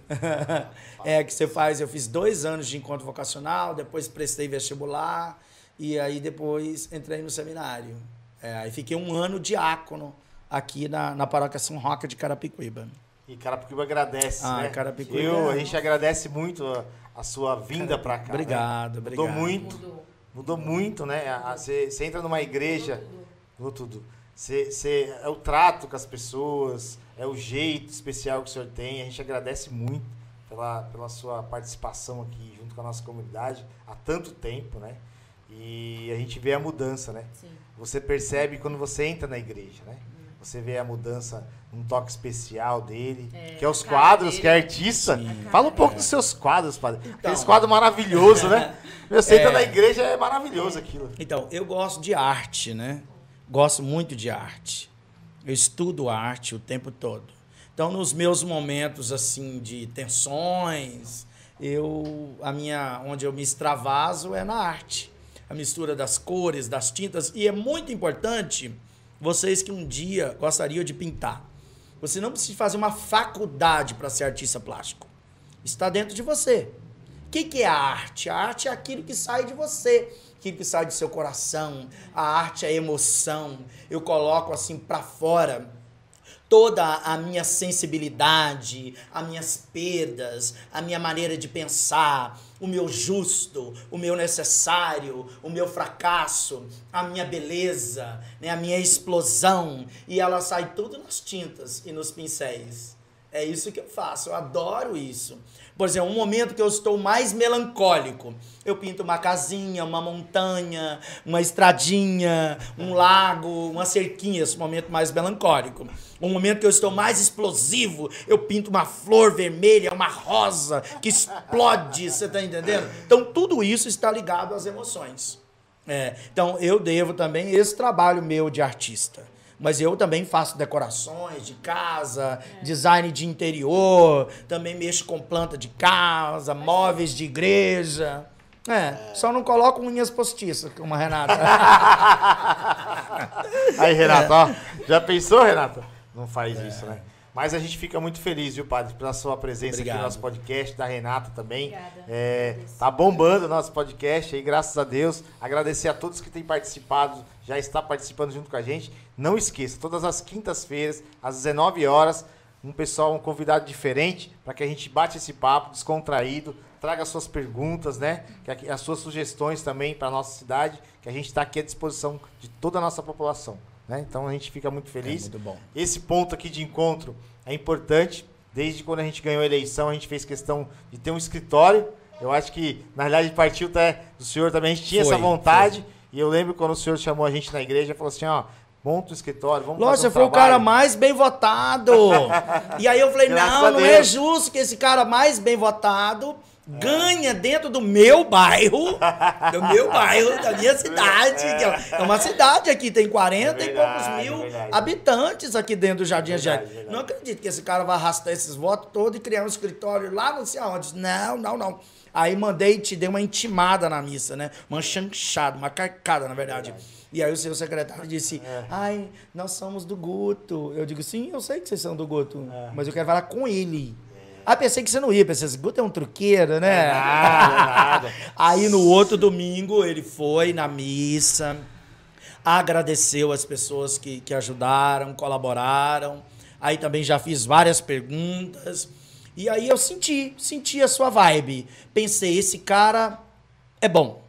é que você faz, eu fiz dois anos de encontro vocacional, depois prestei vestibular e aí depois entrei no seminário. É, aí fiquei um ano diácono aqui na, na paróquia São Roque de Carapicuíba. E Carapicuíba agradece, Ah, né? Carapicuíba Eu, é- a gente agradece muito a, a sua vinda pra cá. né? Obrigado, Mudou obrigado. muito, Mudou. mudou muito, né? Você entra numa igreja, mudou tudo. Cê, cê- é o trato com as pessoas, é o jeito especial que o senhor tem. A gente agradece muito pela, pela sua participação aqui junto com a nossa comunidade há tanto tempo, né? E a gente vê a mudança, né? Sim. Você percebe quando você entra na igreja, né? Você vê a mudança, um toque especial dele, É, que é os quadros, dele. que é artista. Sim. Fala um pouco dos seus quadros, padre. Então. Aqueles quadros maravilhosos, né? Você entra É. na igreja, é maravilhoso aquilo. Então, eu gosto de arte, né? Gosto muito de arte. Eu estudo arte o tempo todo. Então, nos meus momentos assim de tensões, eu a minha onde eu me extravaso é na arte. A mistura das cores, das tintas e é muito importante vocês que um dia gostariam de pintar. Você não precisa fazer uma faculdade para ser artista plástico. Está dentro de você. O que, que é a arte? A arte é aquilo que sai de você, aquilo que sai do seu coração. A arte é emoção. Eu coloco assim para fora toda a minha sensibilidade, as minhas perdas, a minha maneira de pensar, o meu justo, o meu necessário, o meu fracasso, a minha beleza, né, a minha explosão, e ela sai tudo nas tintas e nos pincéis. É isso que eu faço, eu adoro isso. Por exemplo, um momento que eu estou mais melancólico, eu pinto uma casinha, uma montanha, uma estradinha, um lago, uma cerquinha, esse momento mais melancólico. Um momento que eu estou mais explosivo, eu pinto uma flor vermelha, uma rosa que explode, você está entendendo? Então tudo isso está ligado às emoções. É, então eu devo também esse trabalho meu de artista. Mas eu também faço decorações de casa, design de interior, também mexo com planta de casa, móveis de igreja. É, só não coloco unhas postiças, como a Renata. Aí, Renato, É. ó. Já pensou, Renato? Não faz isso, né? Mas a gente fica muito feliz, viu, padre, pela sua presença aqui Obrigado. no nosso podcast, da Renata também. Obrigada. É, tá bombando o nosso podcast aí, graças a Deus. Agradecer a todos que têm participado, já está participando junto com a gente. Não esqueça, todas as quintas-feiras, às 19 horas, um pessoal, um convidado diferente, para que a gente bate esse papo descontraído, traga suas perguntas, né? Que aqui- as suas sugestões também para nossa cidade, que a gente está aqui à disposição de toda a nossa população. Né? Então a gente fica muito feliz. É muito bom. Esse ponto aqui de encontro é importante. Desde quando a gente ganhou a eleição, a gente fez questão de ter um escritório. Eu acho que, na realidade, partiu até do senhor também. A gente tinha Foi, essa vontade. E eu lembro quando o senhor chamou a gente na igreja e falou assim: ó, monta um escritório, vamos Lógico, fazer você um foi o trabalho. cara mais bem votado. E aí eu falei, Graças não, não é justo que esse cara mais bem votado ganha dentro do meu bairro, do meu bairro, da minha cidade. É, é uma cidade aqui, tem 40 é verdade, e poucos mil é habitantes aqui dentro do Jardim Angélico. Não acredito que esse cara vai arrastar esses votos todos e criar um escritório lá não sei aonde. Não, não, não. Aí mandei, te dei uma intimada na missa, né? Uma chanchada, uma carcada, na verdade. E aí o seu secretário disse: é. Ai, nós somos do Guto. Eu digo: Sim, eu sei que vocês são do Guto, é. mas eu quero falar com ele. Ah, pensei que você não ia. Pensei assim, Guto é um truqueiro, né? É nada, é nada. Aí no outro domingo ele foi na missa, agradeceu as pessoas que, que ajudaram, colaboraram. Aí também já fiz várias perguntas. E aí eu senti, senti a sua vibe. Pensei, esse cara é bom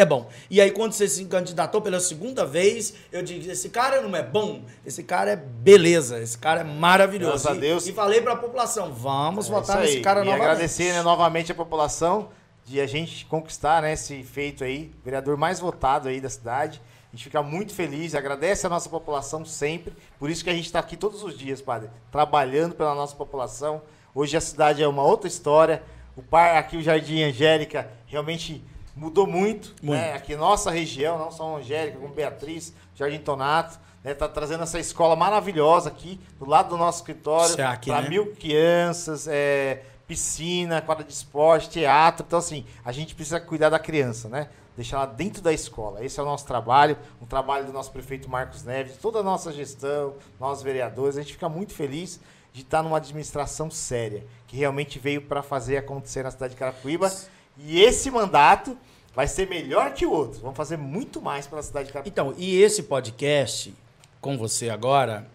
é bom. E aí, quando você se candidatou pela segunda vez, eu disse: esse cara não é bom, esse cara é beleza, esse cara é maravilhoso. Graças a Deus. E, falei para a população: vamos é votar nesse cara e novamente. agradecer né, novamente a população de a gente conquistar né, esse feito aí, vereador mais votado aí da cidade. A gente fica muito feliz, agradece a nossa população sempre. Por isso que a gente está aqui todos os dias, padre, trabalhando pela nossa população. Hoje a cidade é uma outra história. O par aqui, o Jardim Angélica, realmente mudou muito, muito. Né? Aqui nossa região, não só Angélica, como Beatriz, Jardim Tonato, né? Tá trazendo essa escola maravilhosa aqui, do lado do nosso escritório, para né? mil crianças, é, piscina, quadra de esporte, teatro. Então, assim, a gente precisa cuidar da criança, né? Deixar ela dentro da escola. Esse é o nosso trabalho, um trabalho do nosso prefeito Marcos Neves, toda a nossa gestão, nós vereadores. A gente fica muito feliz de estar numa administração séria, que realmente veio para fazer acontecer na cidade de Carapicuíba. E esse mandato vai ser melhor que o outro. Vamos fazer muito mais pela cidade de Carapicuíba. Então, e esse podcast com você agora,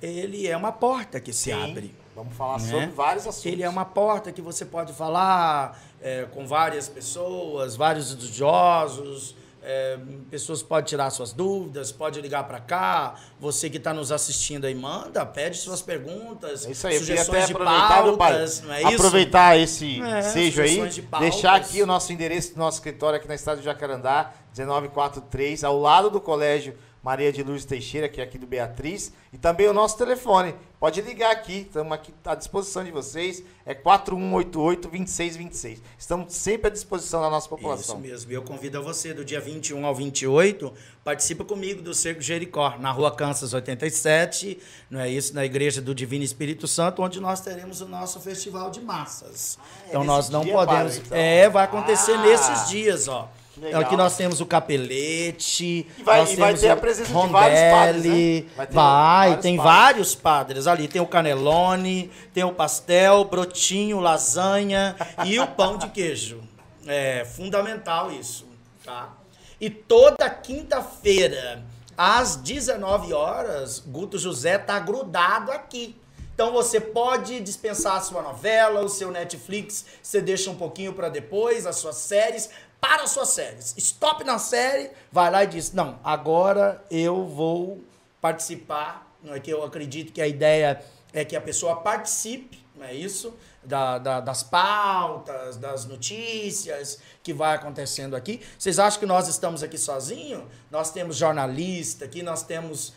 ele é uma porta que se Sim, abre. Vamos falar né? sobre vários assuntos. Ele é uma porta que você pode falar é, com várias pessoas, vários estudiosos, é, pessoas podem tirar suas dúvidas, pode ligar para cá. Você que está nos assistindo aí, manda, pede suas perguntas, é isso aí, sugestões de pautas. Não é aproveitar esse é, sejo aí, de deixar aqui o nosso endereço do nosso escritório aqui na Estado de Jacarandá, 1943, ao lado do colégio Maria de Luz Teixeira, que é aqui do Beatriz, e também o nosso telefone. Pode ligar aqui, estamos aqui à disposição de vocês, é 4188-2626. Estamos sempre à disposição da nossa população. Isso mesmo, e eu convido a você, do dia 21 ao 28, participa comigo do Cerco Jericó, na rua Kansas 87, não é isso? Na Igreja do Divino Espírito Santo, onde nós teremos o nosso festival de massas. Ah, é então nós não podemos... então. É, vai acontecer ah. nesses dias, ó. Legal. Aqui nós temos o capelete. E vai, e vai ter a presença Rondelli, de vários padres, né? Vai, vai vários tem padres. vários padres ali. Tem o canelone, tem o pastel, brotinho, lasanha e o pão de queijo. É fundamental isso, tá? E toda quinta-feira, às 19 horas, Guto José tá grudado aqui. Então você pode dispensar a sua novela, o seu Netflix, você deixa um pouquinho para depois, as suas séries, para suas séries. Stop na série, vai lá e diz: Não, agora eu vou participar. Não é que eu acredito que a ideia é que a pessoa participe, não é isso? Da, da, das pautas, das notícias que vai acontecendo aqui. Vocês acham que nós estamos aqui sozinhos? Nós temos jornalista aqui, nós temos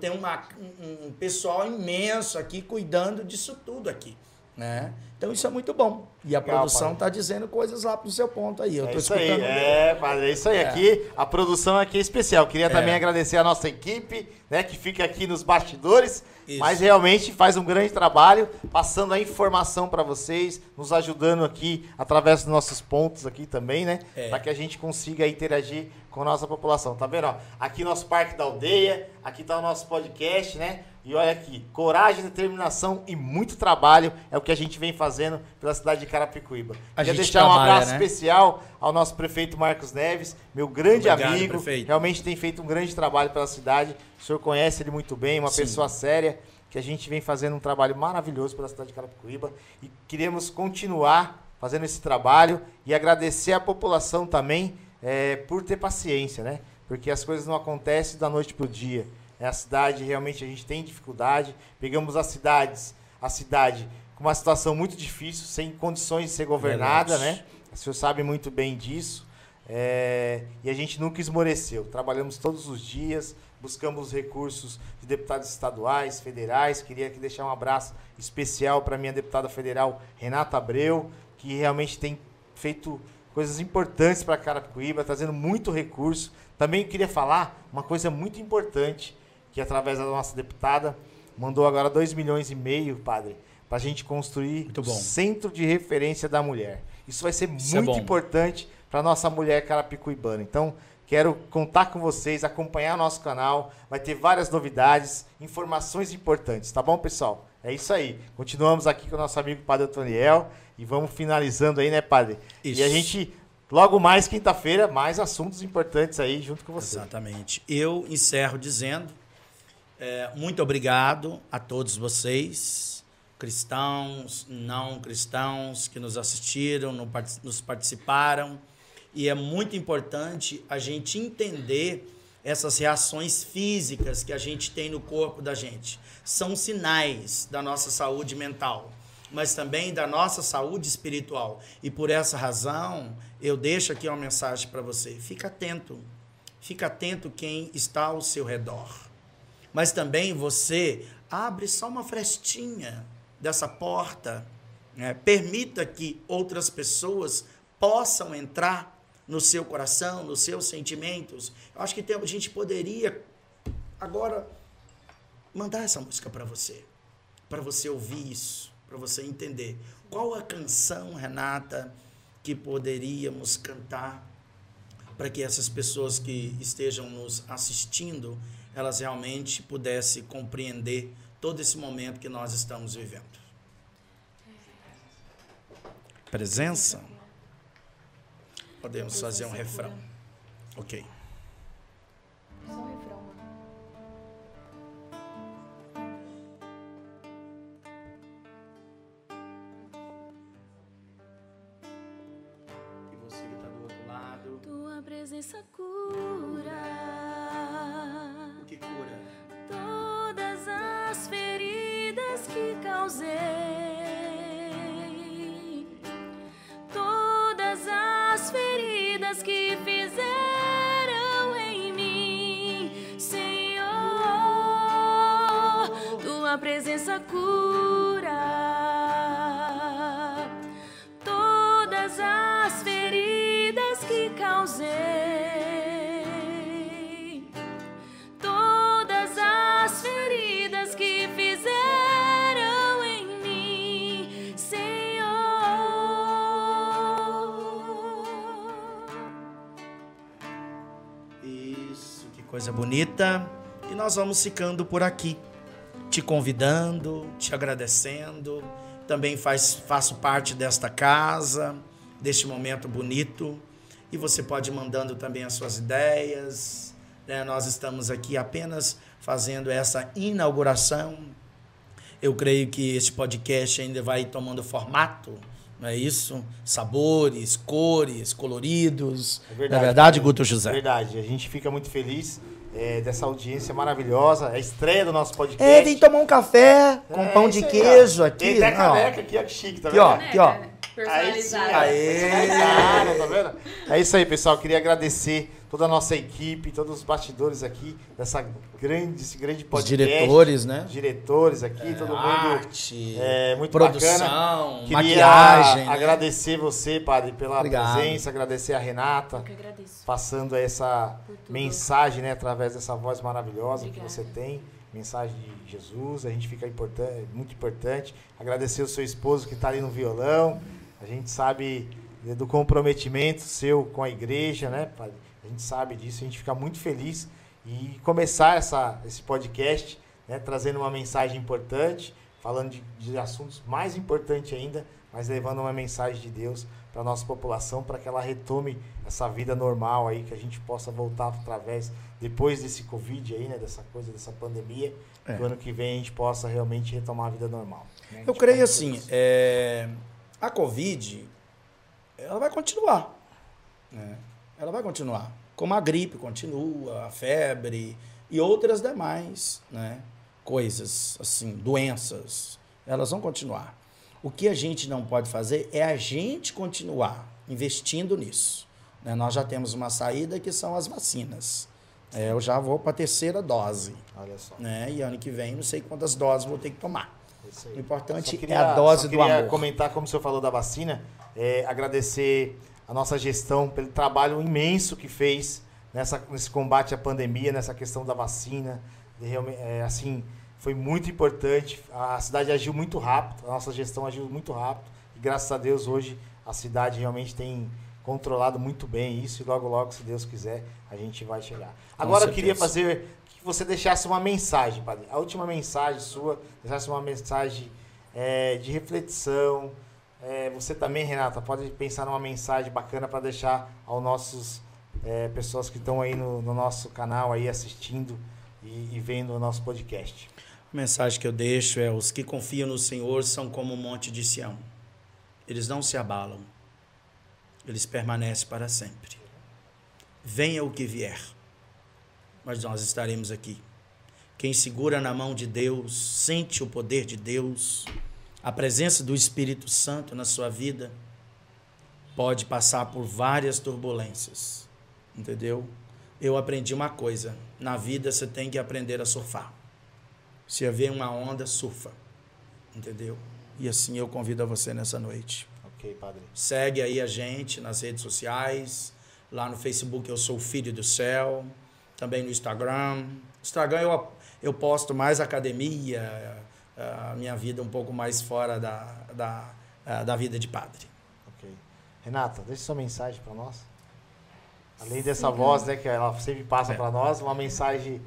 tem uma, um pessoal imenso aqui cuidando disso tudo aqui. Né? Então isso é muito bom. E a Legal, produção está dizendo coisas lá pro seu ponto aí. Eu é tô isso escutando. Aí. É, padre, é isso aí. É. Aqui, a produção aqui é especial. Queria é. também agradecer a nossa equipe, né, que fica aqui nos bastidores, isso. mas realmente faz um grande trabalho, passando a informação para vocês, nos ajudando aqui através dos nossos pontos aqui também, né? É. Para que a gente consiga interagir com a nossa população. Tá vendo? Ó, aqui nosso Parque da Aldeia, aqui está o nosso podcast, né? E olha aqui, coragem, determinação e muito trabalho é o que a gente vem fazendo pela cidade de Carapicuíba. A Queria deixar trabalha, um abraço né? especial ao nosso prefeito Marcos Neves, meu grande Obrigado, amigo. Prefeito. Realmente tem feito um grande trabalho pela cidade. O senhor conhece ele muito bem, uma Sim. pessoa séria, que a gente vem fazendo um trabalho maravilhoso pela cidade de Carapicuíba. E queremos continuar fazendo esse trabalho e agradecer a população também é, por ter paciência, né? Porque as coisas não acontecem da noite para o dia. É a cidade realmente a gente tem dificuldade. Pegamos as cidades, a cidade com uma situação muito difícil, sem condições de ser governada, Verdade. né? O senhor sabe muito bem disso. É, e a gente nunca esmoreceu. Trabalhamos todos os dias, buscamos recursos de deputados estaduais, federais. Queria aqui deixar um abraço especial para minha deputada federal Renata Abreu, que realmente tem feito coisas importantes para Carapicuíba, trazendo muito recurso. Também queria falar uma coisa muito importante, que através da nossa deputada mandou agora 2 milhões e meio, padre, para a gente construir o Centro de Referência da Mulher. Isso vai ser Isso é muito é importante para nossa mulher carapicuibana. Então, quero contar com vocês, acompanhar nosso canal, vai ter várias novidades, informações importantes, tá bom, pessoal? É isso aí. Continuamos aqui com o nosso amigo Padre Otoniel e vamos finalizando aí, né, Padre? Isso. E a gente, logo mais, quinta-feira, mais assuntos importantes aí junto com você. Exatamente. Eu encerro dizendo é, muito obrigado a todos vocês cristãos, não cristãos que nos assistiram, nos participaram. E é muito importante a gente entender essas reações físicas que a gente tem no corpo da gente. São sinais da nossa saúde mental, mas também da nossa saúde espiritual. E por essa razão, eu deixo aqui uma mensagem para você. Fica atento. Fica atento quem está ao seu redor. Mas também você abre só uma frestinha dessa porta. Né? Permita que outras pessoas possam entrar no seu coração, nos seus sentimentos. Eu acho que tem, a gente poderia agora mandar essa música para você, para você ouvir isso, para você entender qual a canção, Renata, que poderíamos cantar para que essas pessoas que estejam nos assistindo, elas realmente pudessem compreender todo esse momento que nós estamos vivendo. Presença? Podemos fazer um refrão. Ok. Nós vamos ficando por aqui, te convidando, te agradecendo. Também faz, faço parte desta casa, deste momento bonito. E você pode ir mandando também as suas ideias. Né? Nós estamos aqui apenas fazendo essa inauguração. Eu creio que este podcast ainda vai tomando formato não é isso? Sabores, cores, coloridos. É verdade, é verdade Guto José? É verdade. A gente fica muito feliz é, dessa audiência maravilhosa. É a estreia do nosso podcast. É, vem tomar um café com é, pão de queijo aí, aqui. Tem até caneca aqui, ó, chique, tá aqui, Ó, aqui, ó. Personalizada. Aê, Aê. tá vendo? É isso aí, pessoal. Queria agradecer toda a nossa equipe, todos os bastidores aqui, dessa grande, esse grande podcast. Os diretores, né? Diretores aqui, é, todo mundo. Arte, é, muito produção, bacana. Queria maquiagem. Né? agradecer né? você, padre, pela Obrigado. presença, agradecer a Renata. Eu que agradeço. Passando essa mensagem, né, através dessa voz maravilhosa Obrigada. que você tem. Mensagem de Jesus, a gente fica importante, muito importante. Agradecer o seu esposo que está ali no violão. A gente sabe do comprometimento seu com a igreja, né, padre? A gente sabe disso, a gente fica muito feliz e começar essa, esse podcast né, trazendo uma mensagem importante, falando de, de assuntos mais importantes ainda, mas levando uma mensagem de Deus para a nossa população, para que ela retome essa vida normal aí, que a gente possa voltar através, depois desse Covid aí, né, dessa coisa, dessa pandemia, é. que o ano que vem a gente possa realmente retomar a vida normal. Né? Eu creio assim, é, a Covid, ela vai continuar. Né? Ela vai continuar. Como a gripe continua, a febre e outras demais né, coisas, assim, doenças, elas vão continuar. O que a gente não pode fazer é a gente continuar investindo nisso. Né? Nós já temos uma saída que são as vacinas. É, eu já vou para a terceira dose. Olha só. Né? E ano que vem não sei quantas doses vou ter que tomar. O importante é a dose do amor. Eu comentar, como o senhor falou da vacina, É, agradecer a nossa gestão pelo trabalho imenso que fez nessa, nesse combate à pandemia, nessa questão da vacina. De, é, assim, foi muito importante. A cidade agiu muito rápido, a nossa gestão agiu muito rápido. E graças a Deus hoje a cidade realmente tem controlado muito bem isso e logo, logo, se Deus quiser, a gente vai chegar. Agora eu queria fazer que você deixasse uma mensagem, padre. A última mensagem sua, deixasse uma mensagem é, de reflexão. É, você também, Renata, pode pensar numa mensagem bacana para deixar aos nossos é, pessoas que estão aí no, no, nosso canal aí assistindo e, e vendo o nosso podcast. A mensagem que eu deixo é: os que confiam no Senhor são como o monte de Sião. Eles não se abalam eles permanecem para sempre. Venha o que vier, mas nós estaremos aqui. Quem segura na mão de Deus, sente o poder de Deus, a presença do Espírito Santo na sua vida, pode passar por várias turbulências, entendeu? Eu aprendi uma coisa: na vida você tem que aprender a surfar. Se haver uma onda, surfa, entendeu? E assim eu convido a você nessa noite padre. Segue aí a gente nas redes sociais. Lá no Facebook eu sou Filho do Céu. Também no Instagram. Instagram eu, eu posto mais academia, a minha vida um pouco mais fora da, da, da vida de padre. Ok. Renata, deixa sua mensagem para nós. Além dessa Sim. voz né, que ela sempre passa é. para nós, uma mensagem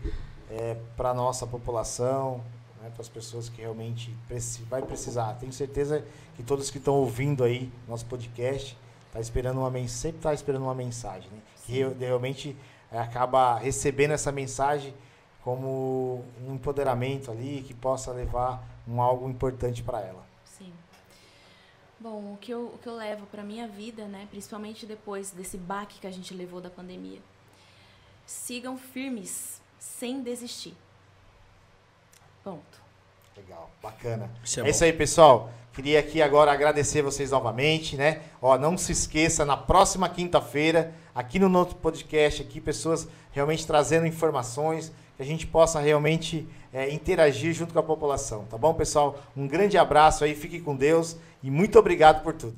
é, para a nossa população, né, para as pessoas que realmente preci vai precisar. Tenho certeza que todos que estão ouvindo aí nosso podcast tá esperando uma sempre está esperando uma mensagem, né? Que realmente é, acaba recebendo essa mensagem como um empoderamento ali que possa levar um algo importante para ela. Sim. Bom, o que eu, o que eu levo para minha vida, né, principalmente depois desse baque que a gente levou da pandemia, sigam firmes, sem desistir. Ponto. Legal, bacana. Isso é, é isso aí, pessoal. Queria aqui agora agradecer vocês novamente, né? Ó, não se esqueça, na próxima quinta-feira, aqui no nosso podcast, aqui, pessoas realmente trazendo informações, que a gente possa realmente é, interagir junto com a população, tá bom, pessoal? Um grande abraço aí, fique com Deus e muito obrigado por tudo.